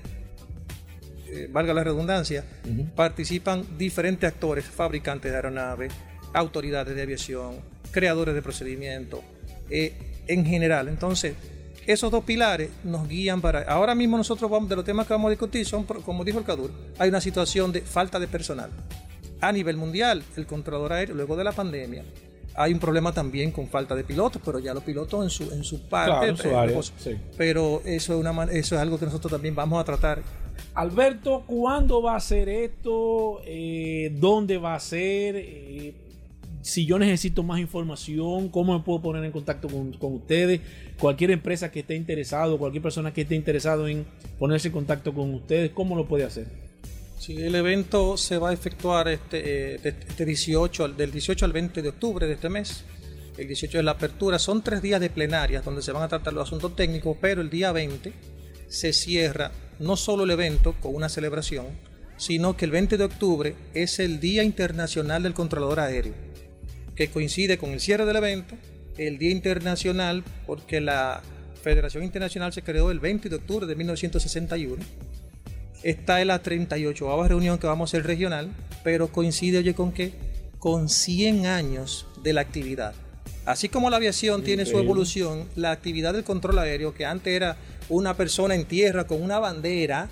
eh, valga la redundancia, participan diferentes actores, fabricantes de aeronaves, autoridades de aviación, creadores de procedimientos, eh, en general. Entonces, esos dos pilares nos guían para... Ahora mismo nosotros vamos, de los temas que vamos a discutir son, como dijo el CADUR, hay una situación de falta de personal. A nivel mundial, el controlador aéreo, luego de la pandemia, hay un problema también con falta de pilotos, pero ya los pilotos en su, en su parte... Claro, en su eh, área, pues, sí. Pero eso es, una, eso es algo que nosotros también vamos a tratar Alberto, ¿cuándo va a ser esto? Eh, ¿Dónde va a ser? Eh, si yo necesito más información, ¿cómo me puedo poner en contacto con, con ustedes? Cualquier empresa que esté interesado, cualquier persona que esté interesado en ponerse en contacto con ustedes, ¿cómo lo puede hacer? Sí, el evento se va a efectuar este, eh, este 18, al- del 18 al 20 de octubre de este mes. El 18 es la apertura. Son tres días de plenarias donde se van a tratar los asuntos técnicos, pero el día 20 se cierra no solo el evento con una celebración, sino que el 20 de octubre es el Día Internacional del Controlador Aéreo, que coincide con el cierre del evento, el Día Internacional, porque la Federación Internacional se creó el 20 de octubre de 1961 Esta es la 38 reunión que vamos a hacer regional, pero coincide, oye, con qué? Con 100 años de la actividad. Así como la aviación tiene su evolución, la actividad del control aéreo, que antes era una persona en tierra con una bandera,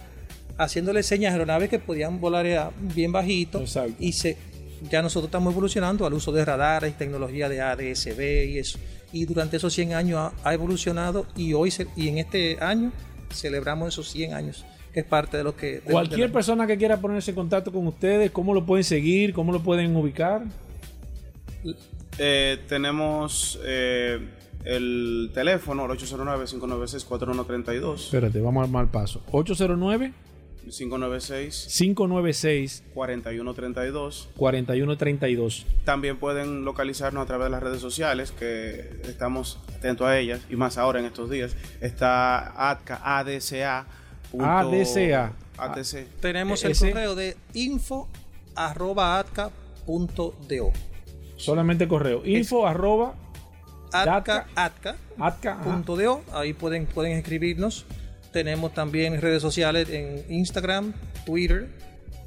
haciéndole señas a aeronaves que podían volar bien bajito, Exacto. y se, ya nosotros estamos evolucionando al uso de radares, tecnología de ADSB y eso. Y durante esos 100 años ha, ha evolucionado y hoy se- y en este año celebramos esos 100 años, que es parte de lo que... de- Cualquier la- persona que quiera ponerse en contacto con ustedes, ¿cómo lo pueden seguir? ¿Cómo lo pueden ubicar? Eh, tenemos eh, el teléfono, el 809-596-4132. Espérate, vamos al mal paso. 809 596 596 4132. 4132. También pueden localizarnos a través de las redes sociales, que estamos atentos a ellas, y más ahora en estos días. Está ADCA, ADCA. ATC. Tenemos el Ese- correo de info arroba atca punto do. Solamente correo. Info arroba Atca, Atca. atca atca. ajá. punto do. Ahí pueden, pueden escribirnos. Tenemos también redes sociales en Instagram, Twitter,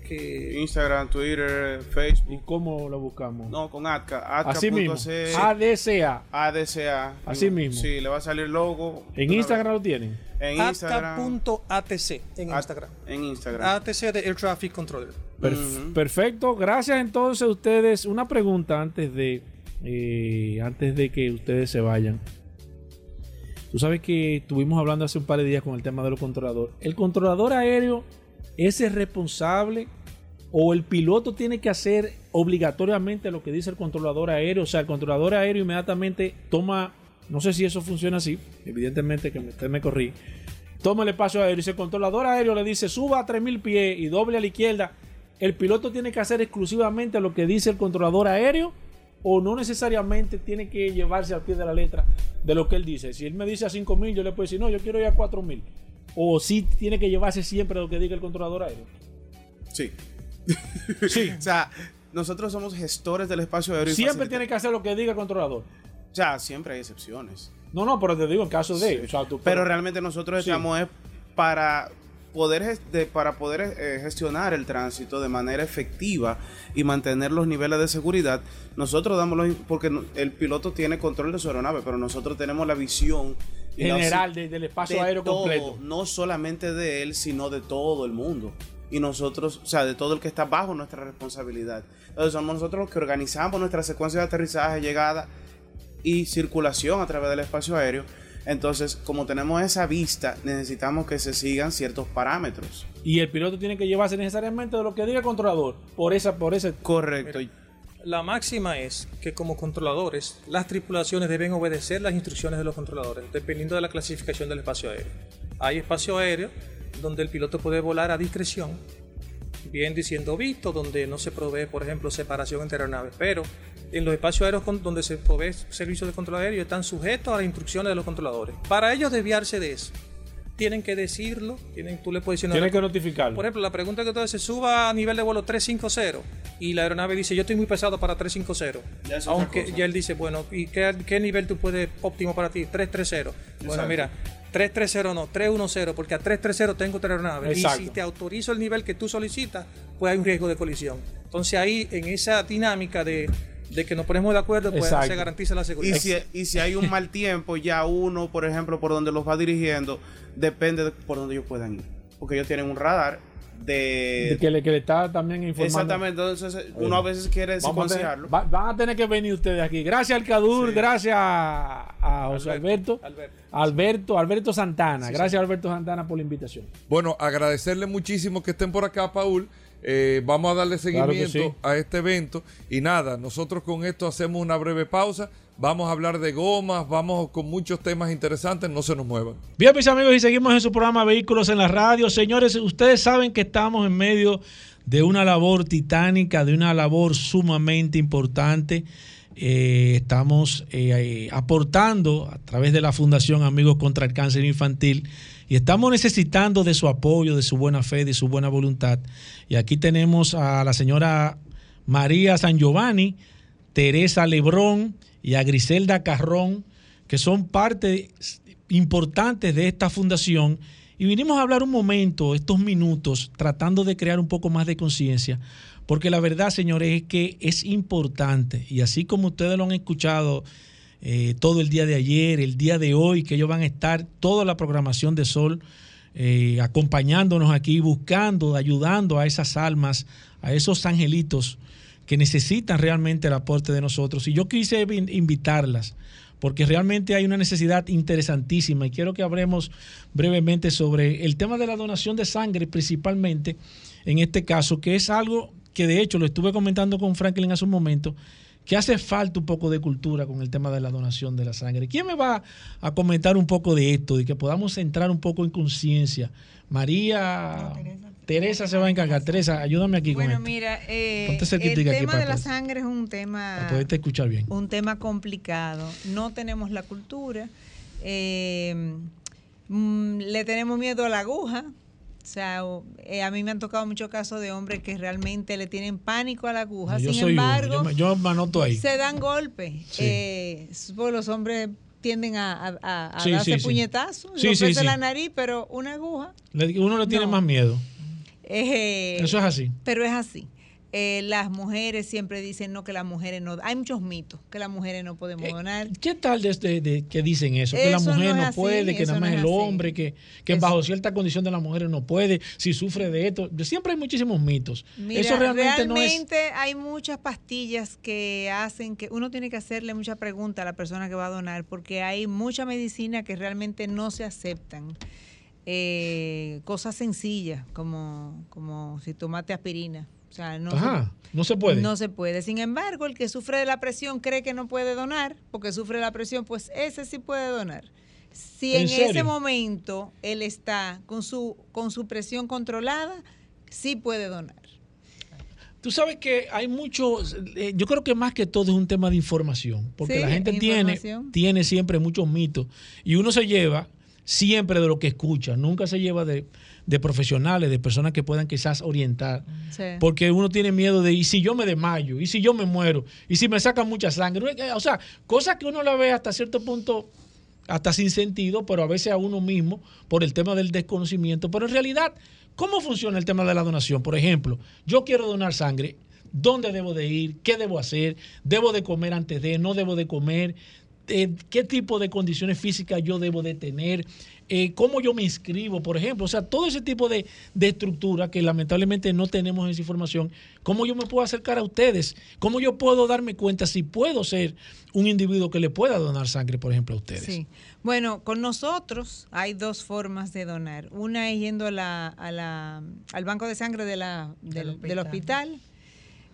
que Instagram, Twitter, ¿Y Facebook. cómo lo buscamos? No, con ADCA. ADCA Así mismo. C, ADCA. ADCA. Así mismo. Sí, le va a salir logo. En Instagram vez. lo tienen. En Instagram. atca.atc en Instagram. En Instagram. ATC de Air Traffic Controller. Perf-. Perfecto. Gracias entonces a ustedes. Una pregunta antes de eh, antes de que ustedes se vayan. Tú sabes que estuvimos hablando hace un par de días con el tema de los controladores. ¿El controlador aéreo es el responsable o el piloto tiene que hacer obligatoriamente lo que dice el controlador aéreo? O sea, el controlador aéreo inmediatamente toma, no sé si eso funciona así, evidentemente que usted me corrí, toma el espacio aéreo y si el controlador aéreo le dice suba a 3000 pies y doble a la izquierda, ¿El piloto tiene que hacer exclusivamente lo que dice el controlador aéreo o no necesariamente tiene que llevarse al pie de la letra de lo que él dice? Si él me dice a 5.000, yo le puedo decir, no, yo quiero ir a 4.000. O si tiene que llevarse siempre lo que diga el controlador aéreo. Sí. Sí. O sea, nosotros somos gestores del espacio aéreo. y Siempre tiene que hacer lo que diga el controlador. O sea, siempre hay excepciones. No, no, pero te digo en caso de. o sea, tú- Pero realmente nosotros Sí. estamos es para poder de- para poder eh, gestionar el tránsito de manera efectiva y mantener los niveles de seguridad. Nosotros damos los, porque el piloto tiene control de su aeronave, pero nosotros tenemos la visión general de- del espacio de aéreo todo, completo. no solamente de él, sino de todo el mundo. Y nosotros, o sea, de todo el que está bajo nuestra responsabilidad. Entonces somos nosotros los que organizamos nuestra secuencia de aterrizaje, llegada y circulación a través del espacio aéreo. Entonces, como tenemos esa vista, necesitamos que se sigan ciertos parámetros. Y el piloto tiene que llevarse necesariamente de lo que diga el controlador. Por esa, por ese. Correcto. La máxima es que como controladores, las tripulaciones deben obedecer las instrucciones de los controladores, dependiendo de la clasificación del espacio aéreo. Hay espacio aéreo donde el piloto puede volar a discreción, bien diciendo visto, donde no se provee, por ejemplo, separación entre aeronaves, pero en los espacios aéreos donde se provee servicios de control aéreo están sujetos a las instrucciones de los controladores. Para ellos desviarse de eso, tienen que decirlo, tienen, tú le puedes decir... no, Tiene que notificarlo. por ejemplo, la pregunta que tú haces, suba a nivel de vuelo 350 y la aeronave dice, yo estoy muy pesado para 350. Ya Aunque ya él dice, bueno, ¿y qué, qué nivel tú puedes óptimo para ti? 330. Bueno, mira, 330 no, 310, porque a 330 tengo otra aeronave. Exacto. Y si te autorizo el nivel que tú solicitas, pues hay un riesgo de colisión. Entonces ahí, en esa dinámica de, de que nos ponemos de acuerdo, pues Exacto. se garantiza la seguridad. Y si, y si hay un mal tiempo, ya uno, por ejemplo, por donde los va dirigiendo, depende de por donde ellos puedan ir. Porque ellos tienen un radar de... De que, le, que le está también informando. Exactamente, entonces uno a veces quiere secuenciarlo. va- van a tener que venir ustedes aquí. Gracias al Cadur, gracias a, a José Alberto. Alberto. Alberto, Alberto Santana. gracias Alberto Santana por la invitación. Bueno, agradecerle muchísimo que estén por acá, Paul. Eh, vamos a darle Claro seguimiento sí. a este evento. Y nada, nosotros con esto hacemos una breve pausa. Vamos a hablar de gomas, vamos con muchos temas interesantes. No se nos muevan. Bien, mis amigos, y seguimos en su programa Vehículos en la Radio. Señores, ustedes saben que estamos en medio de una labor titánica, de una labor sumamente importante. Eh, estamos eh, aportando a través de la Fundación Amigos contra el Cáncer Infantil y estamos necesitando de su apoyo, de su buena fe, de su buena voluntad. Y aquí tenemos a la señora María San Giovanni, Teresa Lebrón y a Griselda Carrón, que son parte importantes de esta fundación. Y vinimos a hablar un momento, estos minutos, tratando de crear un poco más de conciencia, porque la verdad, señores, es que es importante. Y así como ustedes lo han escuchado eh, todo el día de ayer, el día de hoy, que ellos van a estar toda la programación de Sol eh, acompañándonos aquí, buscando, ayudando a esas almas, a esos angelitos que necesitan realmente el aporte de nosotros. Y yo quise in- invitarlas, porque realmente hay una necesidad interesantísima y quiero que hablemos brevemente sobre el tema de la donación de sangre, principalmente en este caso, que es algo que de hecho lo estuve comentando con Franklin hace un momento, que hace falta un poco de cultura con el tema de la donación de la sangre. ¿Quién me va a comentar un poco de esto y que podamos entrar un poco en conciencia? María, Teresa se va a encargar. Teresa, ayúdame aquí Bueno, con esto. mira, eh, el aquí tema para de la sangre es un tema, para escuchar bien. un tema complicado. No tenemos la cultura. eh, mm, le tenemos miedo a la aguja. O sea, eh, a mí me han tocado muchos casos de hombres que realmente le tienen pánico a la aguja. No, yo Sin soy uno, embargo, yo me- yo me anoto ahí. se dan golpes. Sí. Eh, supongo los hombres tienden a, a- a- a Sí, darse sí, puñetazos, sí. la nariz, pero una aguja. Le- Uno le tiene No. más miedo. eh, Eso es así. Pero es así. Eh, las mujeres siempre dicen no que las mujeres no hay muchos mitos que las mujeres no podemos donar ¿Qué tal desde de, que dicen eso? Que la mujer no no, es así, puede, que nada más no el hombre, que, que bajo cierta condición de las mujeres no puede, si sufre de esto. Siempre hay muchísimos mitos. Mira, eso realmente, no es. hay muchas pastillas que hacen que uno tiene que hacerle mucha pregunta a la persona que va a donar porque hay mucha medicina que realmente no se aceptan Eh, cosas sencillas como como si tomaste aspirina o sea no se- Ajá, no se puede. No se puede. Sin embargo, el que sufre de la presión cree que no puede donar, porque sufre la presión, pues ese sí puede donar. Si ¿En en, ese momento él está con su, con su presión controlada, sí puede donar. Tú sabes que hay mucho, eh, yo creo que más que todo es un tema de información, porque Sí, la gente tiene, tiene siempre muchos mitos y uno se lleva siempre de lo que escucha, nunca se lleva de, de profesionales, de personas que puedan quizás orientar, Sí. porque uno tiene miedo de, ¿y si yo me desmayo? ¿Y si yo me muero? ¿Y si me sacan mucha sangre? O sea, cosas que uno la ve hasta cierto punto hasta sin sentido, pero a veces a uno mismo por el tema del desconocimiento. Pero en realidad, ¿cómo funciona el tema de la donación? Por ejemplo, yo quiero donar sangre, ¿dónde debo de ir? ¿Qué debo hacer? ¿Debo de comer antes de? ¿No debo de comer? Eh, ¿Qué tipo de condiciones físicas yo debo de tener? Eh, ¿Cómo yo me inscribo, por ejemplo? O sea, todo ese tipo de, de estructura que lamentablemente no tenemos esa información. ¿Cómo yo me puedo acercar a ustedes? ¿Cómo yo puedo darme cuenta si puedo ser un individuo que le pueda donar sangre, por ejemplo, a ustedes? Sí. Bueno, con nosotros hay dos formas de donar. Una es yendo a la, a la- al banco de sangre de la, del, del hospital,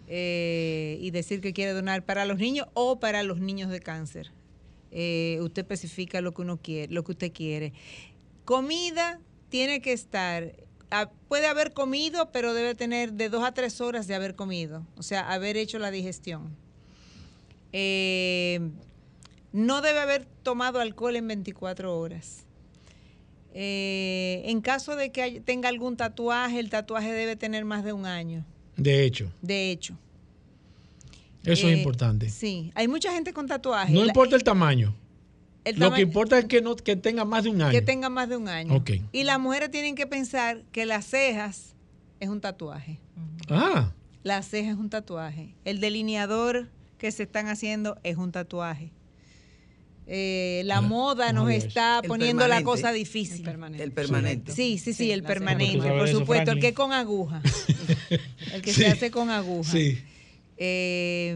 eh, y decir que quiere donar para los niños o para los niños de cáncer. Eh, usted especifica lo que uno quiere, lo que usted quiere. Comida tiene que estar. ah, puede haber comido, pero debe tener de dos a tres horas de haber comido, o sea, haber hecho la digestión. Eh, no debe haber tomado alcohol en 24 horas. Eh, en caso de que tenga algún tatuaje, el tatuaje debe tener más de un año, De hecho, de hecho. Eso Eh, es importante. Sí, hay mucha gente con tatuajes. No importa el tamaño. el Lo que tamaño- importa es que no que tenga más de un año. que tenga más de un año. Ok. Y las mujeres tienen que pensar que las cejas es un tatuaje. Ah, La ceja es un tatuaje. El delineador que se están haciendo es un tatuaje. Eh, la Ah, moda nos está poniendo la cosa difícil. El permanente. Sí, sí, sí, el permanente, ¿Cómo tú sabes por eso, supuesto, el que es con aguja. el que Sí. se hace con aguja. sí. Eh,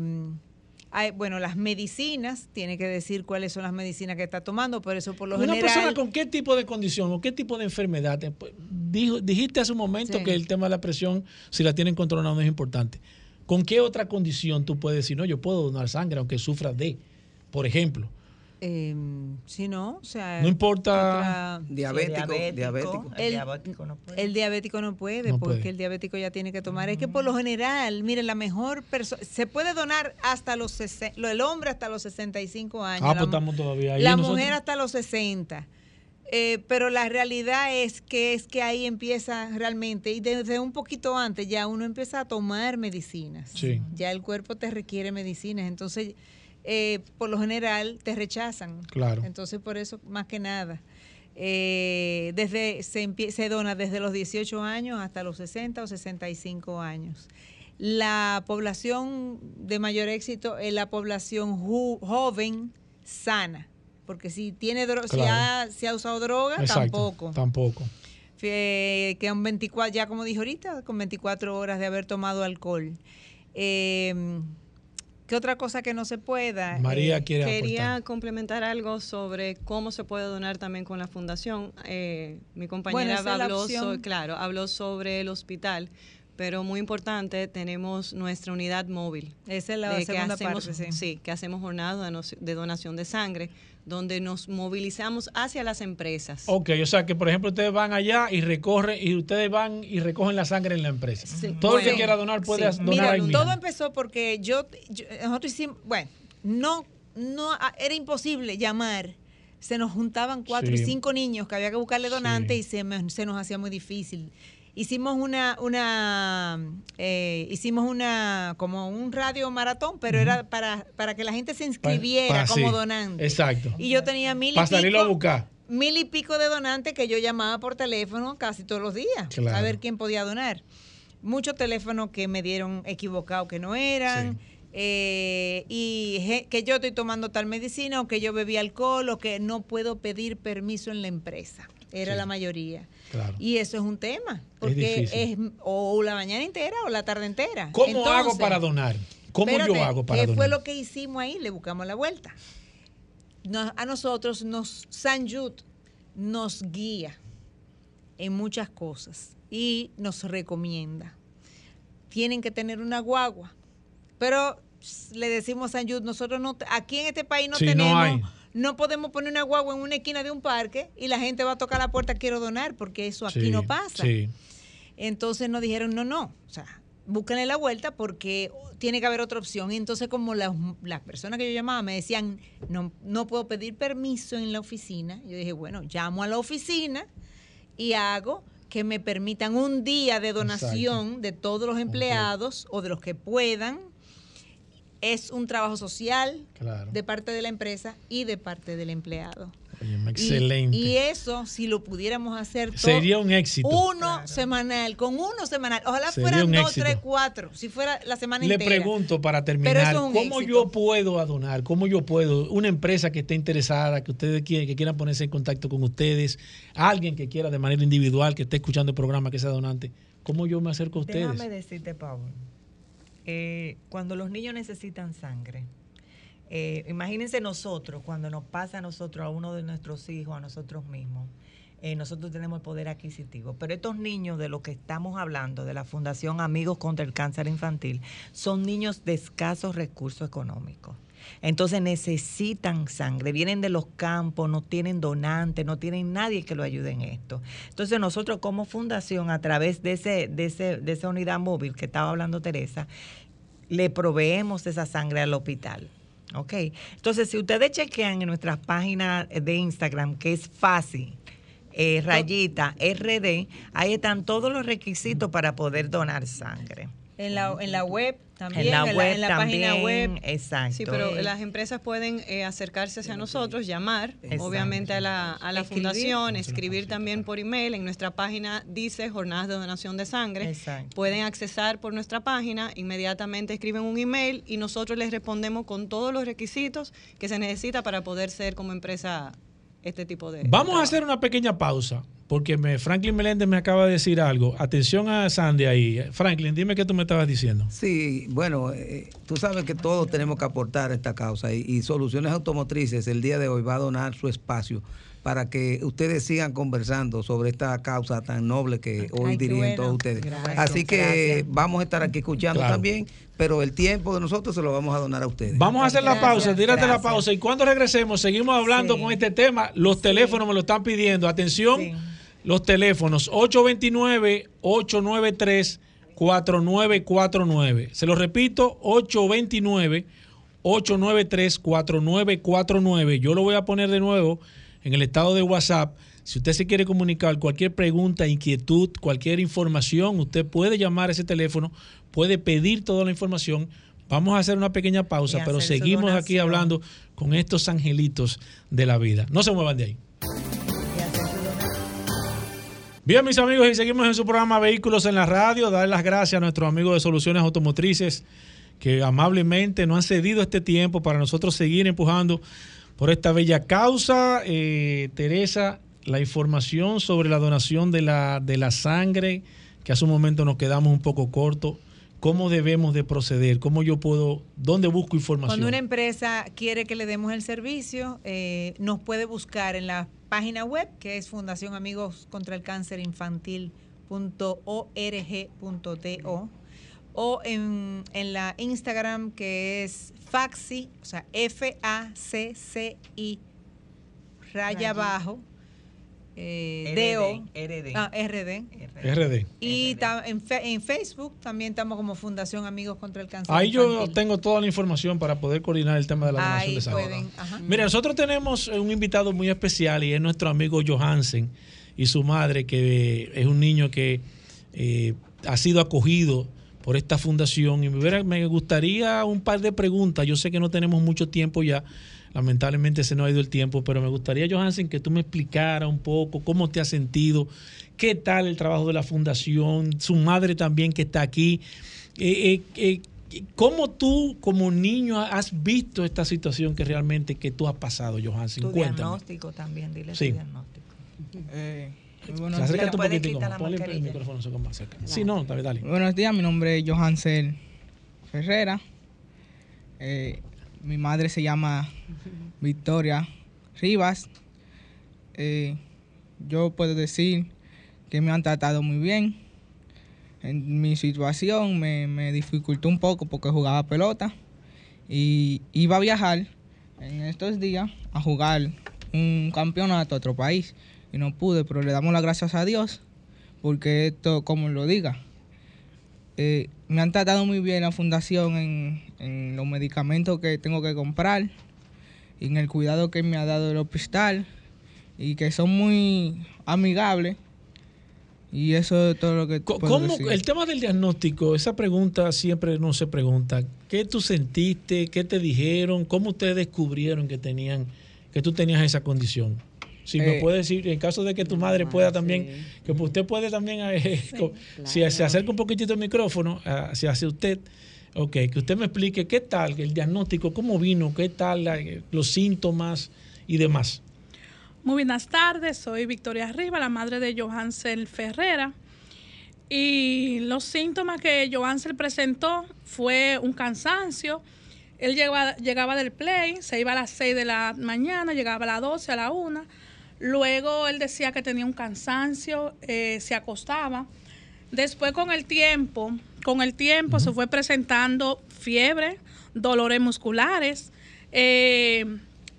hay- bueno, las medicinas, tiene que decir cuáles son las medicinas que está tomando, por eso por lo Una general... persona con qué tipo de condición o qué tipo de enfermedad. pues, dijo- dijiste hace un momento Sí. que el tema de la presión, si la tienen controlada, no es importante. ¿Con qué otra condición tú puedes decir, no, yo puedo donar sangre aunque sufra de, por ejemplo? Eh, si no, o sea... No importa- otra- Diabético, diabético. El, El diabético no puede. el diabético no puede, No porque puede. el diabético ya tiene que tomar. Es que por lo general, mire, la mejor persona, se puede donar hasta los, el hombre hasta los 65 años. Ah, la pues estamos todavía ahí. La nosotros. mujer hasta los 60. Eh, pero la realidad es que es que ahí empieza realmente, y desde un poquito antes ya uno empieza a tomar medicinas. Sí. Ya el cuerpo te requiere medicinas. Entonces, eh, por lo general, te rechazan. Claro. Entonces, por eso, más que nada. eh, desde se, se dona desde los 18 años hasta los 60 o 65 años. La población de mayor éxito es la población joven sana, porque si tiene dro- si, Claro. ha, si ha usado droga, Exacto, tampoco. Tampoco. Eh, que un 24, ya como dijo ahorita, con 24 horas de haber tomado alcohol. Eh, ¿Qué otra cosa que no se pueda? María Eh, quiere Quería aportar. complementar algo sobre cómo se puede donar también con la fundación. Eh, mi compañera habló, opción. so- claro, habló sobre el hospital, pero muy importante, tenemos nuestra unidad móvil. Esa es la de que segunda hacemos, parte, sí. que hacemos jornadas de no- de donación de sangre, donde nos movilizamos hacia las empresas. Ok, o sea que por ejemplo ustedes van allá y recorren y ustedes van y recogen la sangre en la empresa. Todo el que quiera donar puede sí. donar Mira, ahí mismo. todo empezó porque yo, yo- nosotros hicimos, bueno, no, no, era imposible llamar. Se nos juntaban cuatro Sí. y cinco niños que había que buscarle donantes y se, me- se nos hacía muy difícil. Hicimos una, una, eh, hicimos una, como un radio maratón, pero era para, para que la gente se inscribiera pa- como sí, donante. Exacto. Y yo tenía mil y Para salirlo a buscar. mil y pico de donantes que yo llamaba por teléfono casi todos los días Claro. a ver quién podía donar. Muchos teléfonos que me dieron equivocados que no eran. eh, y que yo estoy tomando tal medicina o que yo bebí alcohol o que no puedo pedir permiso en la empresa. Era Sí. la mayoría. Claro. Y eso es un tema, porque es, o la mañana entera o la tarde entera. ¿Cómo Entonces, hago para donar? ¿Cómo Espérate, yo hago para ¿Qué donar? fue lo que hicimos ahí? Le buscamos la vuelta. Nos- a nosotros, nos, San Jude nos guía en muchas cosas y nos recomienda. Tienen que tener una guagua. Pero le decimos a San Jude, nosotros no, aquí en este país no Sí, no tenemos, hay. No podemos poner una guagua en una esquina de un parque y la gente va a tocar la puerta, quiero donar, porque eso aquí Sí, no pasa. Sí. Entonces nos dijeron, no, no, o sea, búsquenle la vuelta porque tiene que haber otra opción. Y entonces como las, las personas que yo llamaba me decían, no, no puedo pedir permiso en la oficina, yo dije, bueno, llamo a la oficina y hago que me permitan un día de donación de todos los empleados o de los que puedan. Es un trabajo social Claro. de parte de la empresa y de parte del empleado. Oye, excelente. Y, eso, si lo pudiéramos hacer todo, Sería un éxito. Uno semanal, con uno semanal. Ojalá Sería fueran dos, éxito. tres, cuatro. Si fuera la semana Le entera. pregunto para terminar, es ¿cómo éxito. yo puedo adonar? ¿Cómo yo puedo? Una empresa que esté interesada, que ustedes quieran, que quieran ponerse en contacto con ustedes, alguien que quiera de manera individual, que esté escuchando el programa, que sea donante, ¿cómo yo me acerco a ustedes? Déjame decirte, Pablo, eh, cuando los niños necesitan sangre, eh, imagínense nosotros, cuando nos pasa a nosotros, a uno de nuestros hijos, a nosotros mismos, eh, nosotros tenemos el poder adquisitivo. Pero estos niños de los que estamos hablando, de la Fundación Amigos contra el Cáncer Infantil, son niños de escasos recursos económicos. Entonces necesitan sangre, vienen de los campos, no tienen donantes, no tienen nadie que lo ayude en esto. Entonces nosotros como fundación, a través de, ese, de, ese, de esa unidad móvil que estaba hablando Teresa, le proveemos esa sangre al hospital. ¿Ok? Entonces, si ustedes chequean en nuestras páginas de Instagram, que es fácil, eh, rayita RD, ahí están todos los requisitos para poder donar sangre. En la, en la web también, En la web en la página también, web. exacto. Sí, pero las empresas pueden eh, acercarse hacia nosotros, llamar, Exacto. obviamente a la, a la Escribir. fundación, escribir también por email. En nuestra página dice jornadas de donación de sangre. Exacto. Pueden accesar por nuestra página, inmediatamente escriben un email y nosotros les respondemos con todos los requisitos que se necesita para poder ser como empresa este tipo de... Vamos a hacer una pequeña pausa, porque me, Franklin Meléndez me acaba de decir algo. Atención a Sandy ahí. Franklin, dime qué tú me estabas diciendo. Sí, bueno, eh, tú sabes que todos tenemos que aportar a esta causa y, y Soluciones Automotrices el día de hoy va a donar su espacio para que ustedes sigan conversando sobre esta causa tan noble que hoy Ay, dirigen bueno. todos ustedes. Gracias. Así que Gracias. vamos a estar aquí escuchando Claro. también, pero el tiempo de nosotros se lo vamos a donar a ustedes. Vamos a hacer la pausa, tírate la pausa y cuando regresemos seguimos hablando Sí. con este tema. Los teléfonos me lo están pidiendo. Atención, Sí. Los teléfonos 829-893-4949. Se lo repito, 829-893-4949. Yo lo voy a poner de nuevo en el estado de WhatsApp. Si usted se quiere comunicar cualquier pregunta, inquietud, cualquier información, usted puede llamar a ese teléfono, puede pedir toda la información. Vamos a hacer una pequeña pausa, pero seguimos aquí hablando con estos angelitos de la vida. No se muevan de ahí. Bien, mis amigos, y seguimos en su programa Vehículos en la Radio. Dar las gracias a nuestros amigos de Soluciones Automotrices que amablemente nos han cedido este tiempo para nosotros seguir empujando por esta bella causa. Eh, Teresa, la información sobre la donación de la, de la sangre, que hace un momento nos quedamos un poco cortos. ¿Cómo debemos de proceder? ¿Cómo yo puedo, dónde busco información? Cuando una empresa quiere que le demos el servicio, eh, nos puede buscar en la página web que es Fundación Amigos contra el Cáncer Infantil.org.do o en, en la Instagram que es Faxi, o sea, F-A-C-C-I, Raya. abajo, eh, RD, D-O, RD. ah, RD. RD. Y en, fe- en Facebook también estamos como Fundación Amigos contra el Cáncer Ahí yo tengo toda la información para poder coordinar el tema de la donación Ahí de sangre. pueden, ajá. Mira, nosotros tenemos un invitado muy especial y es nuestro amigo Johansen y su madre, que es un niño que eh, ha sido acogido por esta fundación. Y me, hubiera- me gustaría un par de preguntas. Yo sé que no tenemos mucho tiempo ya. Lamentablemente se nos ha ido el tiempo, pero me gustaría, Johansen, que tú me explicara un poco cómo te has sentido, qué tal el trabajo de la fundación, su madre también que está aquí. Eh, eh, eh, ¿Cómo tú, como niño, has visto esta situación que realmente que tú has pasado, Johansen? Tu Cuéntame. diagnóstico también, dile Sí. tu diagnóstico. Eh, muy Se buenos acerca días. un poquitico Ponle el micrófono un poco más cerca. Sí, no, dale, dale. Buenos días, mi nombre es Johansel Ferrera. Eh, mi madre se llama Victoria Rivas. Eh, yo puedo decir que me han tratado muy bien. En mi situación me, me dificultó un poco porque jugaba pelota y iba a viajar en estos días a jugar un campeonato a otro país y no pude, pero le damos las gracias a Dios porque esto, como lo diga, eh, me han tratado muy bien la fundación en, en los medicamentos que tengo que comprar y en el cuidado que me ha dado el hospital y que son muy amigables. Y eso es todo lo que Co- puedo ¿Cómo, decir. el tema del diagnóstico, esa pregunta siempre no se pregunta. ¿Qué tú sentiste? ¿Qué te dijeron? ¿Cómo ustedes descubrieron que tenían, que tú tenías esa condición? Si me Eh, puede decir, en caso de que tu madre pueda también, que usted puede también, eh, si se acerca un poquitito el micrófono ah, hacia hacia usted, ok, que usted me explique qué tal el diagnóstico, cómo vino, qué tal los síntomas y demás. Muy buenas tardes, soy Victoria Riva, la madre de Johansel Ferrera. Y los síntomas que Johansel presentó fue un cansancio. Él llegaba, llegaba del play, se iba a las 6 de la mañana, llegaba a las 12, a la 1. Luego él decía que tenía un cansancio, eh, se acostaba. Después con el tiempo, con el tiempo se fue presentando fiebre, dolores musculares. eh,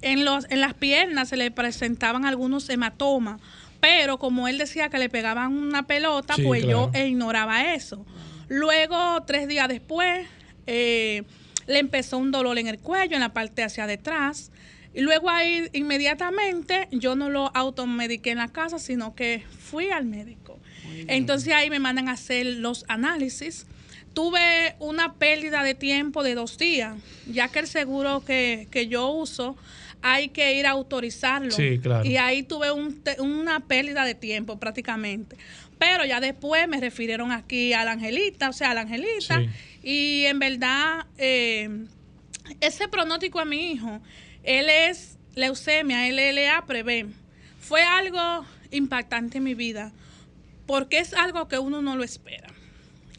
en, los, en las piernas se le presentaban algunos hematomas, pero como él decía que le pegaban una pelota, Sí, pues yo claro. ignoraba eso. Luego, tres días después, eh, le empezó un dolor en el cuello, en la parte hacia detrás. Y luego ahí inmediatamente yo no lo automediqué en la casa, sino que fui al médico. Entonces ahí me mandan a hacer los análisis. Tuve una pérdida de tiempo de dos días, ya que el seguro que, que yo uso hay que ir a autorizarlo. Sí, claro. Y ahí tuve un te- una pérdida de tiempo prácticamente. Pero ya después me refirieron aquí a la Angelita, o sea, a la Angelita. Sí. Y en verdad, eh, ese pronóstico a mi hijo, él es leucemia, LLA prevé. Fue algo impactante en mi vida, porque es algo que uno no lo espera.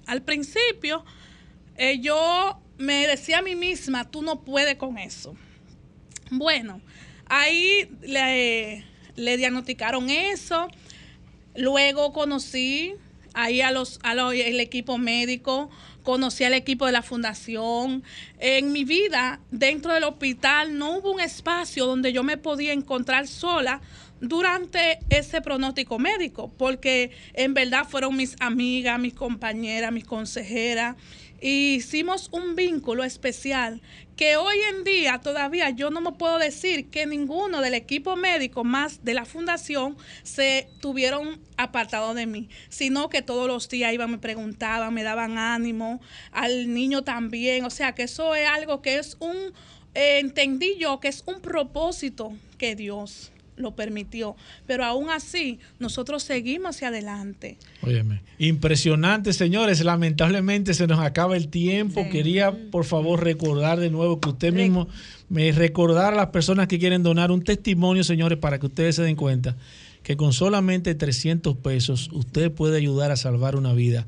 Al principio, eh, yo me decía a mí misma, tú no puedes con eso. Bueno, ahí le, le diagnosticaron eso. Luego conocí ahí a los, a los- el equipo médico, conocí al equipo de la fundación. En mi vida, dentro del hospital, no hubo un espacio donde yo me podía encontrar sola durante ese pronóstico médico, porque en verdad fueron mis amigas, mis compañeras, mis consejeras, y hicimos un vínculo especial que hoy en día todavía yo no me puedo decir que ninguno del equipo médico más de la fundación se tuvieron apartado de mí, sino que todos los días iban, me preguntaban, me daban ánimo, al niño también, o sea que eso es algo que es un, eh, entendí yo que es un propósito que Dios lo permitió, pero aún así nosotros seguimos hacia adelante. Óyeme, impresionante, señores. Lamentablemente se nos acaba el tiempo. Quería, por favor, recordar de nuevo que usted mismo me recordara a las personas que quieren donar un testimonio, señores, para que ustedes se den cuenta que con solamente 300 pesos usted puede ayudar a salvar una vida.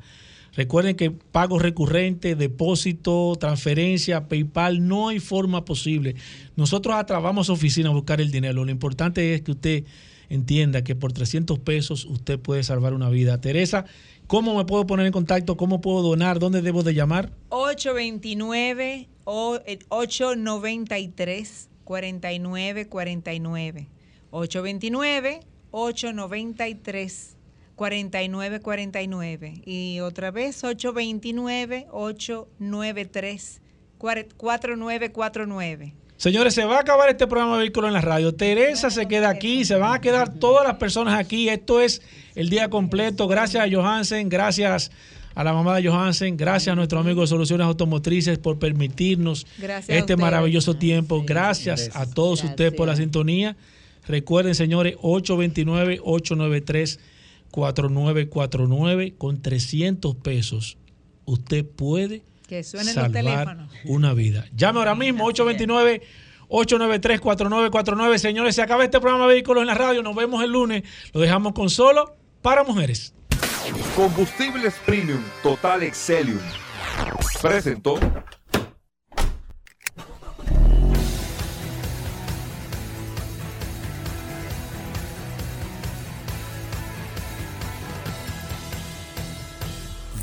Recuerden que pago recurrente, depósito, transferencia, PayPal, no hay forma posible. Nosotros atrás vamos a oficina a buscar el dinero. Lo importante es que usted entienda que por 300 pesos usted puede salvar una vida. Teresa, ¿cómo me puedo poner en contacto? ¿Cómo puedo donar? ¿Dónde debo de llamar? 829 o eh, 893 4949 829 893 4949 y otra vez 829 893 4949 Señores, se va a acabar este programa de Vehículos en la Radio. Teresa se queda aquí, se van a quedar todas las personas aquí. Esto es el día completo. Gracias a Johansen, gracias a la mamá de Johansen, gracias a nuestro amigo de Soluciones Automotrices por permitirnos Gracias este maravilloso tiempo. Gracias a todos ustedes por la sintonía. Recuerden, señores, 829-893-4949 con 300 pesos. Usted puede que suenen los salvar teléfonos una vida. Llame ahora mismo 829 893 4949. Señores, se acaba este programa de Vehículos en la Radio. Nos vemos el lunes. Lo dejamos con solo para mujeres. Combustibles Premium Total Excelium presentó